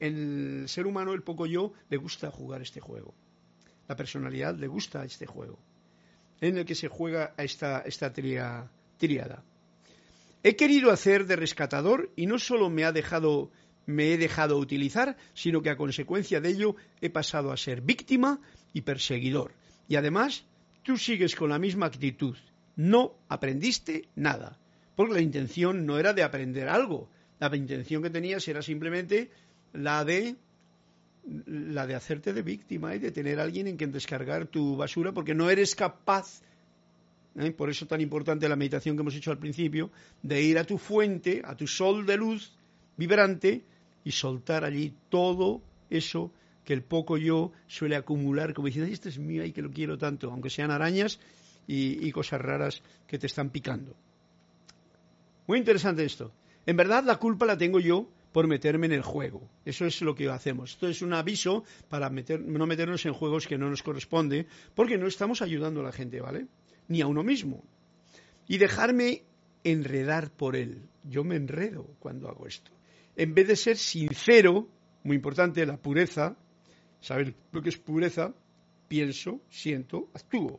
El ser humano, el poco yo, le gusta jugar este juego. La personalidad le gusta este juego. En el que se juega esta, esta triada. He querido hacer de rescatador y no solo me ha dejado me he dejado utilizar, sino que a consecuencia de ello he pasado a ser víctima y perseguidor. Y además, tú sigues con la misma actitud, no aprendiste nada, porque la intención no era de aprender algo, la intención que tenías era simplemente la de la de hacerte de víctima y de tener a alguien en quien descargar tu basura porque no eres capaz ¿eh? por eso tan importante la meditación que hemos hecho al principio de ir a tu fuente a tu sol de luz vibrante y soltar allí todo eso que el poco yo suele acumular como diciendo esto es mío y que lo quiero tanto aunque sean arañas y, cosas raras que te están picando. Muy interesante esto. En verdad la culpa la tengo yo por meterme en el juego. Eso es lo que hacemos. Esto es un aviso para no meternos en juegos que no nos corresponde, porque no estamos ayudando a la gente, ¿vale? Ni a uno mismo. Y dejarme enredar por él. Yo me enredo cuando hago esto. En vez de ser sincero, muy importante, la pureza, saber lo que es pureza, pienso, siento, actúo.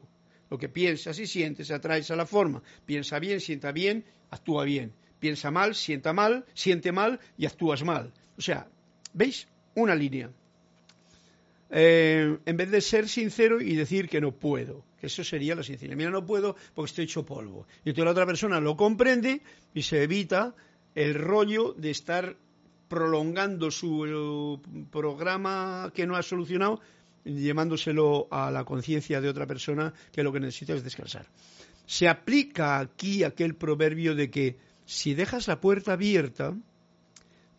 Lo que piensas y sientes atraes a la forma. Piensa bien, sienta bien, actúa bien. Piensa mal, sienta mal, siente mal y actúas mal. O sea, ¿veis? Una línea. Eh, en vez de ser sincero y decir que no puedo, que eso sería la sinceridad. Mira, no puedo porque estoy hecho polvo. Y entonces la otra persona lo comprende y se evita el rollo de estar prolongando su eh, programa que no ha solucionado llevándoselo a la conciencia de otra persona que lo que necesita es descansar. Se aplica aquí aquel proverbio de que si dejas la puerta abierta,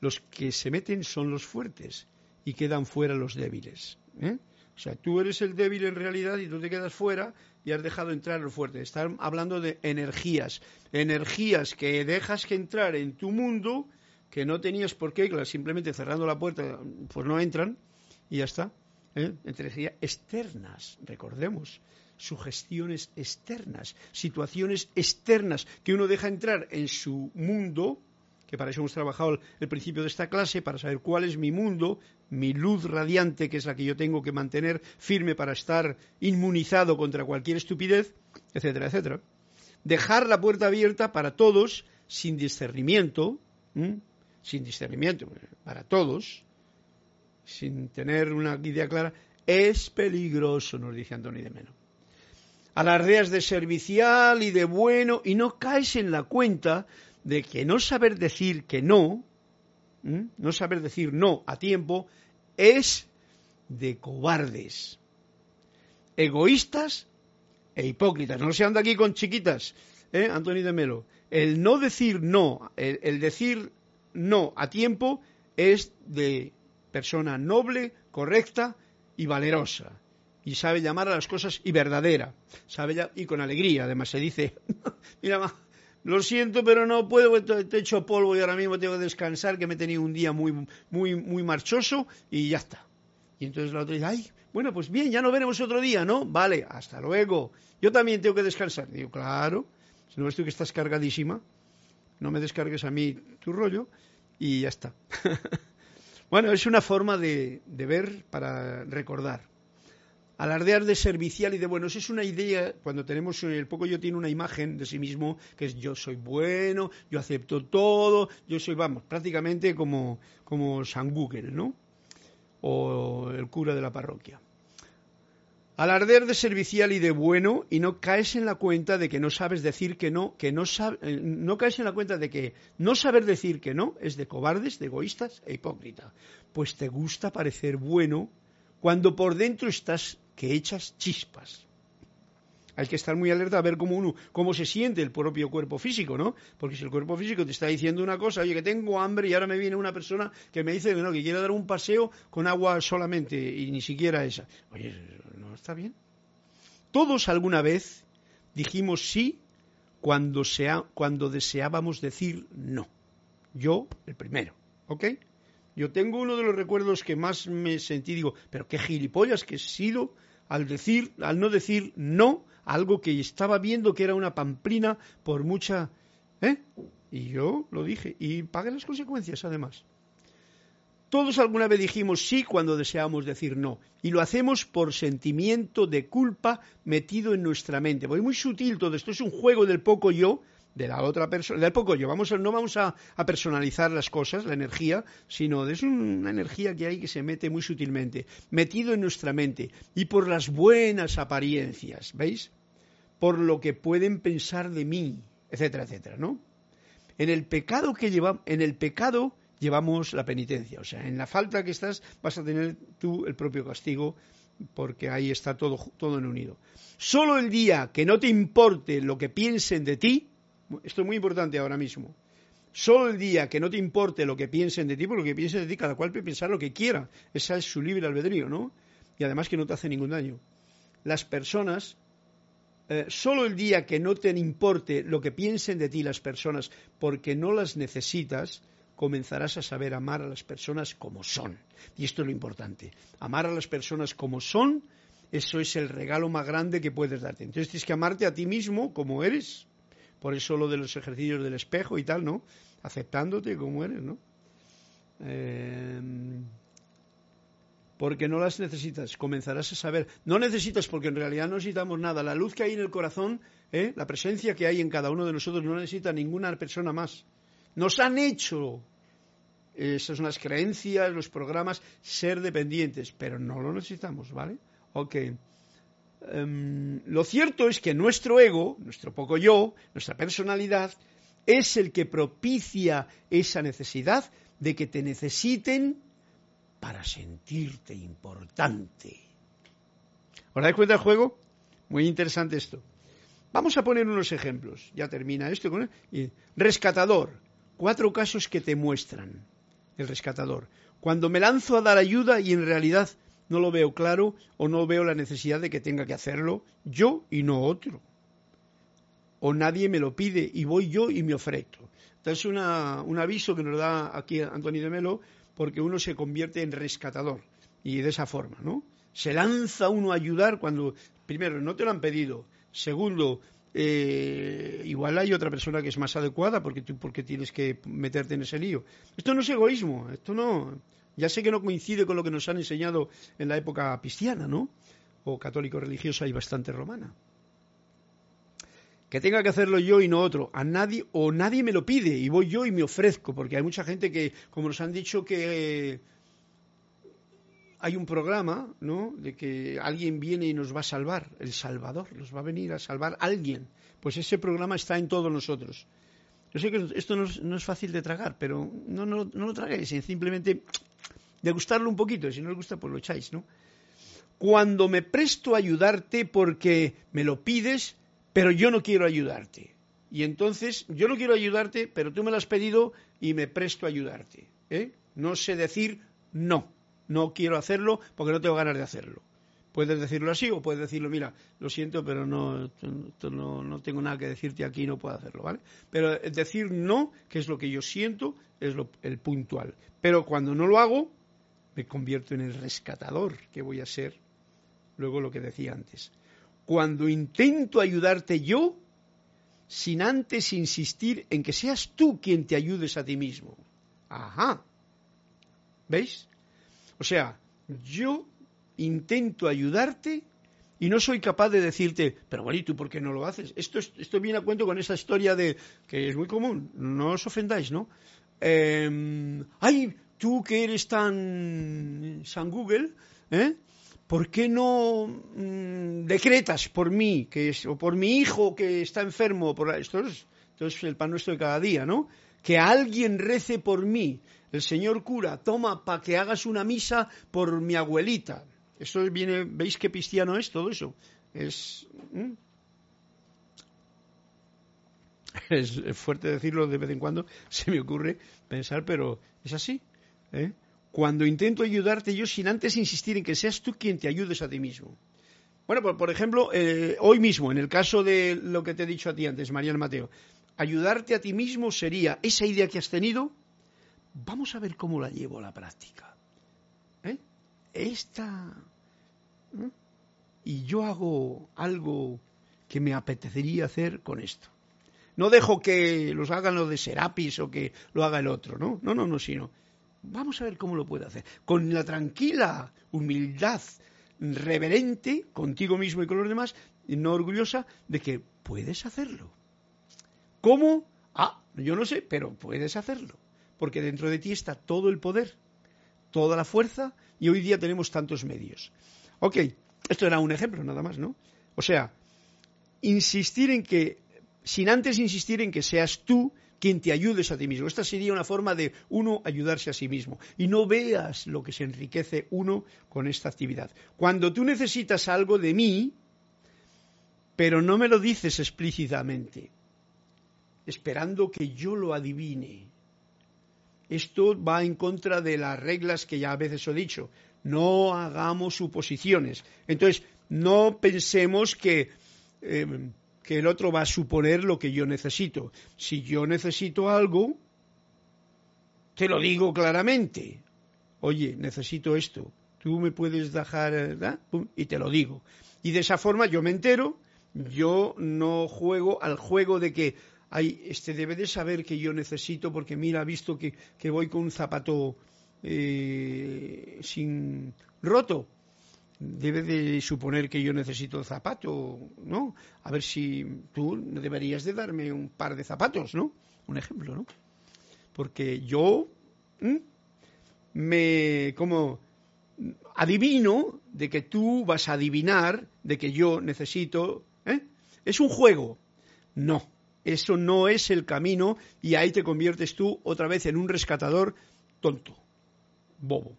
los que se meten son los fuertes y quedan fuera los débiles. ¿Eh? O sea, tú eres el débil en realidad y tú te quedas fuera y has dejado entrar a los fuertes. Están hablando de energías, energías que dejas que entrar en tu mundo que no tenías por qué, simplemente cerrando la puerta, pues no entran y ya está. ¿eh? entre externas, recordemos, sugestiones externas, situaciones externas que uno deja entrar en su mundo, que para eso hemos trabajado el principio de esta clase, para saber cuál es mi mundo, mi luz radiante, que es la que yo tengo que mantener firme para estar inmunizado contra cualquier estupidez, etcétera, etcétera. Dejar la puerta abierta para todos, sin discernimiento, sin discernimiento, para todos, sin tener una idea clara, es peligroso, nos dice Antonio de Meno. Alardeas de servicial y de bueno y no caes en la cuenta de que no saber decir que no, no saber decir no a tiempo, es de cobardes, egoístas e hipócritas. No se anda aquí con chiquitas, ¿eh, Antonio de Melo. El no decir no, el decir no a tiempo es de persona noble, correcta y valerosa. Y sabe llamar a las cosas y verdadera. Sabe y con alegría, además se dice, mira, lo siento, pero no puedo, te he hecho polvo y ahora mismo tengo que descansar, que me he tenido un día muy, muy, muy marchoso y ya está. Y entonces la otra dice, ay, bueno, pues bien, ya nos veremos otro día, ¿no? Vale, hasta luego. Yo también tengo que descansar. digo, claro, si no ves tú que estás cargadísima, no me descargues a mí tu rollo y ya está. bueno, es una forma de, de ver para recordar. Alardear de servicial y de buenos es una idea, cuando tenemos el poco yo tiene una imagen de sí mismo, que es yo soy bueno, yo acepto todo, yo soy, vamos, prácticamente como, como San Google, ¿no? o el cura de la parroquia. Alardear de servicial y de bueno y no caes en la cuenta de que no sabes decir que no, que no, eh, no caes en la cuenta de que no saber decir que no es de cobardes, de egoístas e hipócrita. Pues te gusta parecer bueno cuando por dentro estás que echas chispas hay que estar muy alerta a ver cómo uno, cómo se siente el propio cuerpo físico, ¿no? Porque si el cuerpo físico te está diciendo una cosa, oye, que tengo hambre y ahora me viene una persona que me dice que no, que quiere dar un paseo con agua solamente y ni siquiera esa. Oye, ¿no está bien? Todos alguna vez dijimos sí cuando, sea, cuando deseábamos decir no. Yo, el primero, ¿ok? Yo tengo uno de los recuerdos que más me sentí, digo, pero qué gilipollas que he sido al decir, al no decir no algo que estaba viendo que era una pamplina por mucha... ¿Eh? Y yo lo dije, y pagué las consecuencias además. Todos alguna vez dijimos sí cuando deseamos decir no, y lo hacemos por sentimiento de culpa metido en nuestra mente. Voy muy sutil todo esto, es un juego del poco yo, de la otra persona, del poco yo. Vamos no vamos a, a, personalizar las cosas, la energía, sino es una energía que hay que se mete muy sutilmente, metido en nuestra mente, y por las buenas apariencias, ¿veis? por lo que pueden pensar de mí, etcétera, etcétera, ¿no? En el pecado que llevamos, en el pecado llevamos la penitencia, o sea, en la falta que estás vas a tener tú el propio castigo porque ahí está todo todo en unido. Solo el día que no te importe lo que piensen de ti, esto es muy importante ahora mismo. Solo el día que no te importe lo que piensen de ti, porque lo que piensen de ti, cada cual puede pensar lo que quiera. Esa es su libre albedrío, ¿no? Y además que no te hace ningún daño. Las personas eh, solo el día que no te importe lo que piensen de ti las personas porque no las necesitas, comenzarás a saber amar a las personas como son. Y esto es lo importante. Amar a las personas como son, eso es el regalo más grande que puedes darte. Entonces tienes que amarte a ti mismo como eres. Por eso lo de los ejercicios del espejo y tal, ¿no? Aceptándote como eres, ¿no? Eh, porque no las necesitas, comenzarás a saber. No necesitas porque en realidad no necesitamos nada. La luz que hay en el corazón, ¿eh? la presencia que hay en cada uno de nosotros no necesita ninguna persona más. Nos han hecho, esas son las creencias, los programas, ser dependientes, pero no lo necesitamos, ¿vale? Ok. Em, lo cierto es que nuestro ego, nuestro poco yo, nuestra personalidad, es el que propicia esa necesidad de que te necesiten para sentirte importante. ¿Os dais cuenta del juego? Muy interesante esto. Vamos a poner unos ejemplos. Ya termina esto. Con Rescatador. Cuatro casos que te muestran. El rescatador. Cuando me lanzo a dar ayuda y en realidad no lo veo claro o no veo la necesidad de que tenga que hacerlo yo y no otro. O nadie me lo pide y voy yo y me ofrezco. Entonces, una, un aviso que nos da aquí Antonio de Melo porque uno se convierte en rescatador y de esa forma, ¿no? Se lanza uno a ayudar cuando, primero, no te lo han pedido, segundo, eh, igual hay otra persona que es más adecuada porque tú porque tienes que meterte en ese lío. Esto no es egoísmo, esto no. Ya sé que no coincide con lo que nos han enseñado en la época cristiana, ¿no? O católico religiosa y bastante romana que tenga que hacerlo yo y no otro, a nadie o nadie me lo pide y voy yo y me ofrezco, porque hay mucha gente que, como nos han dicho que hay un programa, ¿no? De que alguien viene y nos va a salvar, el Salvador, nos va a venir a salvar alguien. Pues ese programa está en todos nosotros. Yo sé que esto no es, fácil de tragar, pero no, no, lo tragáis, simplemente degustarlo un poquito, si no os gusta, pues lo echáis, ¿no? Cuando me presto a ayudarte porque me lo pides, pero yo no quiero ayudarte. Y entonces, yo no quiero ayudarte, pero tú me lo has pedido y me presto a ayudarte. ¿eh? No sé decir no, no quiero hacerlo porque no tengo ganas de hacerlo. Puedes decirlo así o puedes decirlo, mira, lo siento, pero no, no, tengo nada que decirte aquí, no puedo hacerlo, ¿vale? Pero decir no, que es lo que yo siento, es lo, el puntual. Pero cuando no lo hago, me convierto en el rescatador que voy a ser. Luego lo que decía antes. Cuando intento ayudarte yo, sin antes insistir en que seas tú quien te ayudes a ti mismo. Ajá. ¿Veis? O sea, yo intento ayudarte y no soy capaz de decirte, pero bueno, ¿y tú por qué no lo haces? Esto, esto viene a cuento con esa historia de, que es muy común, no os ofendáis, ¿no? Eh, ay, tú que eres tan San Google, ¿eh? ¿por qué no mm, decretas por mí, que es, o por mi hijo que está enfermo? Por, esto, es, esto es el pan nuestro de cada día, ¿no? Que alguien rece por mí. El señor cura, toma para que hagas una misa por mi abuelita. Eso viene, ¿veis qué cristiano es todo eso? Es, es fuerte decirlo de vez en cuando, se me ocurre pensar, pero es así. ¿Eh? Cuando intento ayudarte yo sin antes insistir en que seas tú quien te ayudes a ti mismo. Bueno, por, ejemplo, eh, hoy mismo, en el caso de lo que te he dicho a ti antes, Mariano Mateo, ayudarte a ti mismo sería esa idea que has tenido, vamos a ver cómo la llevo a la práctica. ¿Eh? Esta y yo hago algo que me apetecería hacer con esto. No dejo que los hagan los de Serapis o que lo haga el otro, ¿no? No, no, no, sino vamos a ver cómo lo puedo hacer. Con la tranquila humildad reverente contigo mismo y con los demás, no orgullosa de que puedes hacerlo. ¿Cómo? Ah, yo no sé, pero puedes hacerlo. Porque dentro de ti está todo el poder, toda la fuerza y hoy día tenemos tantos medios. Ok, esto era un ejemplo nada más, ¿no? O sea, insistir en que, sin antes insistir en que seas tú quien te ayudes a ti mismo. Esta sería una forma de uno ayudarse a sí mismo. Y no veas lo que se enriquece uno con esta actividad. Cuando tú necesitas algo de mí, pero no me lo dices explícitamente, esperando que yo lo adivine. Esto va en contra de las reglas que ya a veces he dicho no hagamos suposiciones. Entonces, no pensemos que, eh, que el otro va a suponer lo que yo necesito. Si yo necesito algo, te lo digo claramente. Oye, necesito esto. Tú me puedes dejar, ¿verdad? y te lo digo. Y de esa forma yo me entero, yo no juego al juego de que, ay, este debe de saber que yo necesito porque mira, ha visto que, que voy con un zapato eh, sin roto. Debe de suponer que yo necesito zapato, ¿no? A ver si tú deberías de darme un par de zapatos, ¿no? Un ejemplo, ¿no? Porque yo me como adivino de que tú vas a adivinar de que yo necesito, ¿eh? Es un juego. No, eso no es el camino y ahí te conviertes tú otra vez en un rescatador tonto bobo.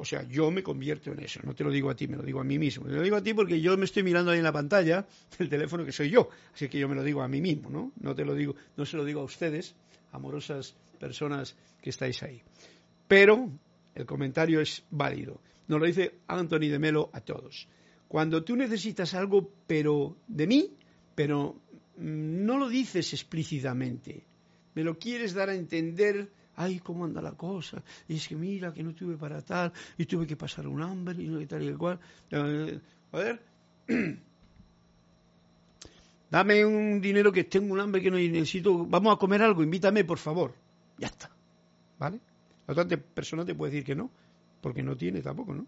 O sea, yo me convierto en eso. No te lo digo a ti, me lo digo a mí mismo. Me lo digo a ti porque yo me estoy mirando ahí en la pantalla el teléfono que soy yo. Así que yo me lo digo a mí mismo, ¿no? No te lo digo, no se lo digo a ustedes, amorosas personas que estáis ahí. Pero el comentario es válido. Nos lo dice Anthony de Melo a todos. Cuando tú necesitas algo, pero de mí, pero no lo dices explícitamente, me lo quieres dar a entender ay, cómo anda la cosa, y es que mira, que no tuve para tal, y tuve que pasar un hambre, y tal y cual. Eh, a ver, dame un dinero que tengo un hambre que no necesito, vamos a comer algo, invítame, por favor. Ya está, ¿vale? La otra persona te puede decir que no, porque no tiene tampoco, ¿no?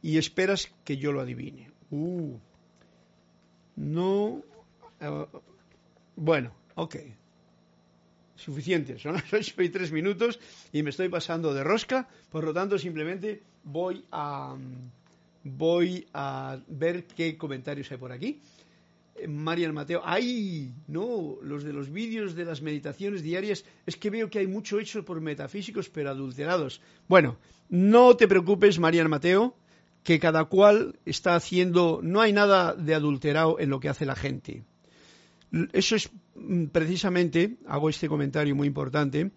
Y esperas que yo lo adivine. Uh, no. Uh, bueno, ok suficiente. Son las ocho y tres minutos y me estoy pasando de rosca. Por lo tanto, simplemente voy a, voy a ver qué comentarios hay por aquí. Eh, Marian Mateo, ¡ay! No, los de los vídeos de las meditaciones diarias, es que veo que hay mucho hecho por metafísicos pero adulterados. Bueno, no te preocupes, Marian Mateo, que cada cual está haciendo, no hay nada de adulterado en lo que hace la gente. Eso es precisamente, hago este comentario muy importante,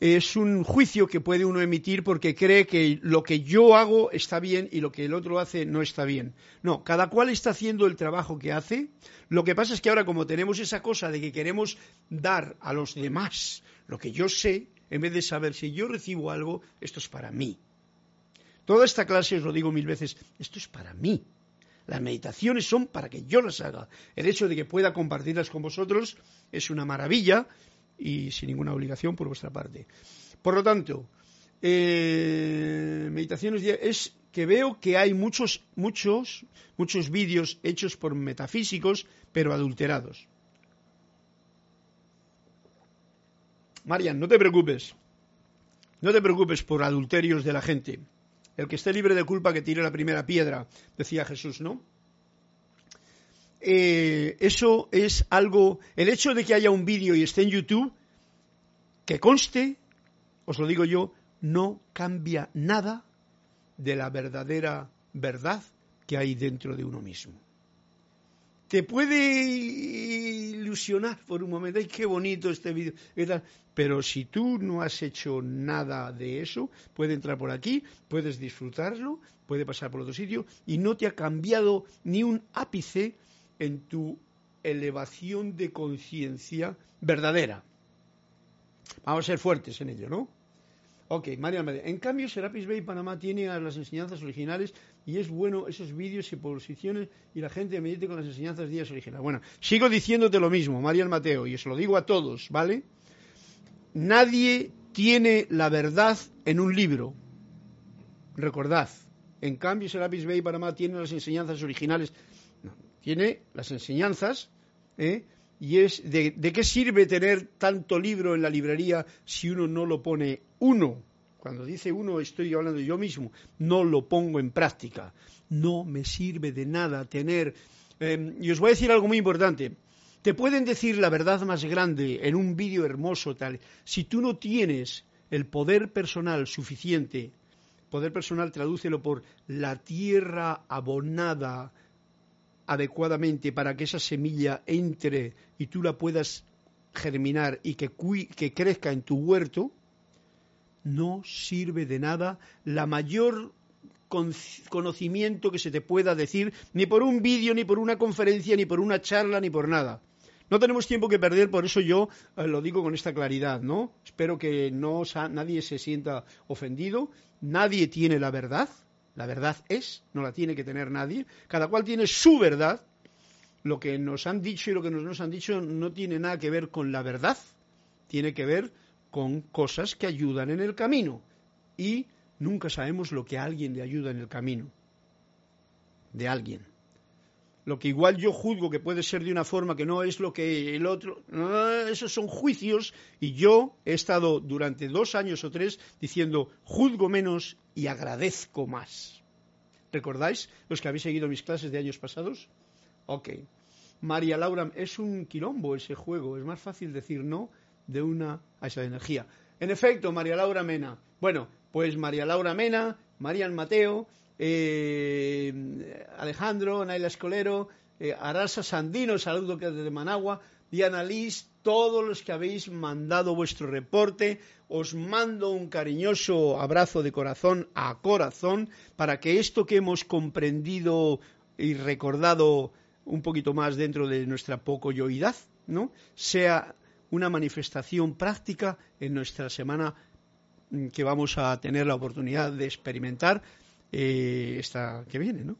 es un juicio que puede uno emitir porque cree que lo que yo hago está bien y lo que el otro hace no está bien. No, cada cual está haciendo el trabajo que hace. Lo que pasa es que ahora como tenemos esa cosa de que queremos dar a los demás lo que yo sé, en vez de saber si yo recibo algo, esto es para mí. Toda esta clase, os lo digo mil veces, esto es para mí. Las meditaciones son para que yo las haga. El hecho de que pueda compartirlas con vosotros es una maravilla y sin ninguna obligación por vuestra parte. Por lo tanto, eh, meditaciones es que veo que hay muchos, muchos, muchos vídeos hechos por metafísicos, pero adulterados. Marian, no te preocupes. No te preocupes por adulterios de la gente. El que esté libre de culpa que tire la primera piedra, decía Jesús, ¿no? Eh, eso es algo, el hecho de que haya un vídeo y esté en YouTube, que conste, os lo digo yo, no cambia nada de la verdadera verdad que hay dentro de uno mismo. Te puede ilusionar por un momento, ay, qué bonito este vídeo, pero si tú no has hecho nada de eso, puede entrar por aquí, puedes disfrutarlo, puede pasar por otro sitio y no te ha cambiado ni un ápice en tu elevación de conciencia verdadera. Vamos a ser fuertes en ello, ¿no? Ok, María En cambio, Serapis Bay Panamá tiene las enseñanzas originales y es bueno esos vídeos y posiciones y la gente medite con las enseñanzas días originales. Bueno, sigo diciéndote lo mismo, María Mateo, y os lo digo a todos, ¿vale? Nadie tiene la verdad en un libro. Recordad. En cambio, Serapis Bay Panamá tiene las enseñanzas originales. tiene las enseñanzas, ¿eh? Y es de, qué sirve tener tanto libro en la librería si uno no lo pone uno. Cuando dice uno estoy hablando yo mismo, no lo pongo en práctica. No me sirve de nada tener. Eh, y os voy a decir algo muy importante. Te pueden decir la verdad más grande en un vídeo hermoso tal. Si tú no tienes el poder personal suficiente, poder personal tradúcelo por la tierra abonada adecuadamente para que esa semilla entre y tú la puedas germinar y que, crezca en tu huerto, no sirve de nada la mayor conocimiento que se te pueda decir, ni por un vídeo, ni por una conferencia, ni por una charla, ni por nada. No tenemos tiempo que perder, por eso yo eh, lo digo con esta claridad, ¿no? Espero que no nadie se sienta ofendido, nadie tiene la verdad, la verdad es, no la tiene que tener nadie, cada cual tiene su verdad, lo que nos han dicho y lo que nos, nos han dicho no tiene nada que ver con la verdad, tiene que ver con cosas que ayudan en el camino. Y nunca sabemos lo que a alguien le ayuda en el camino. De alguien lo que igual yo juzgo que puede ser de una forma que no es lo que el otro, esos son juicios y yo he estado durante dos años o tres diciendo juzgo menos y agradezco más. ¿Recordáis los que habéis seguido mis clases de años pasados? Ok. María Laura, es un quilombo ese juego, es más fácil decir no de una a esa energía. En efecto, María Laura Mena. Bueno, pues María Laura Mena, Marian Mateo, eh, Alejandro, Naila Escolero, eh, Arasa Sandino, saludo desde Managua, Diana Liz, todos los que habéis mandado vuestro reporte, os mando un cariñoso abrazo de corazón a corazón para que esto que hemos comprendido y recordado un poquito más dentro de nuestra poco yoidad, ¿no? sea una manifestación práctica en nuestra semana mm, que vamos a tener la oportunidad de experimentar eh, esta que viene, ¿no?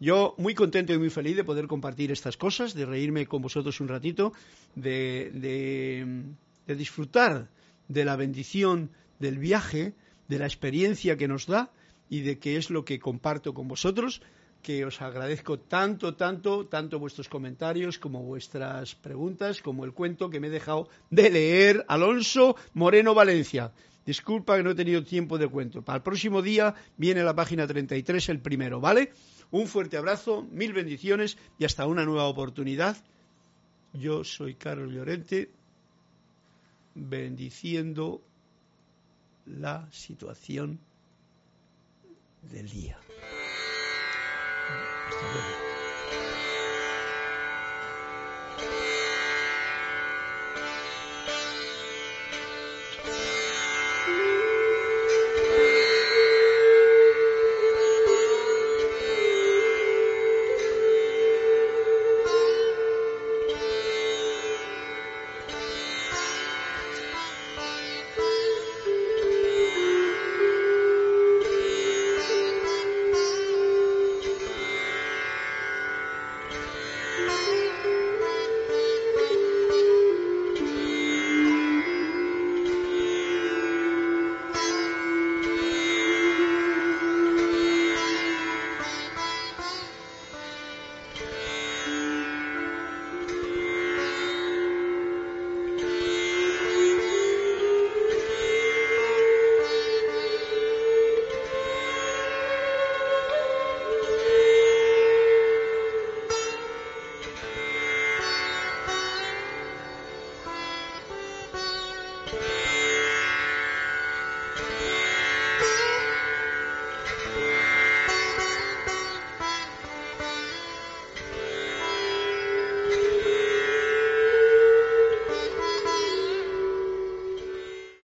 Yo muy contento y muy feliz de poder compartir estas cosas, de reírme con vosotros un ratito, de, de, disfrutar de la bendición del viaje, de la experiencia que nos da y de qué es lo que comparto con vosotros, que os agradezco tanto, tanto, tanto vuestros comentarios como vuestras preguntas, como el cuento que me he dejado de leer Alonso Moreno Valencia. Disculpa que no he tenido tiempo de cuento. Para el próximo día viene la página 33, el primero, ¿vale? Un fuerte abrazo, mil bendiciones y hasta una nueva oportunidad. Yo soy Carlos Llorente, bendiciendo la situación del día.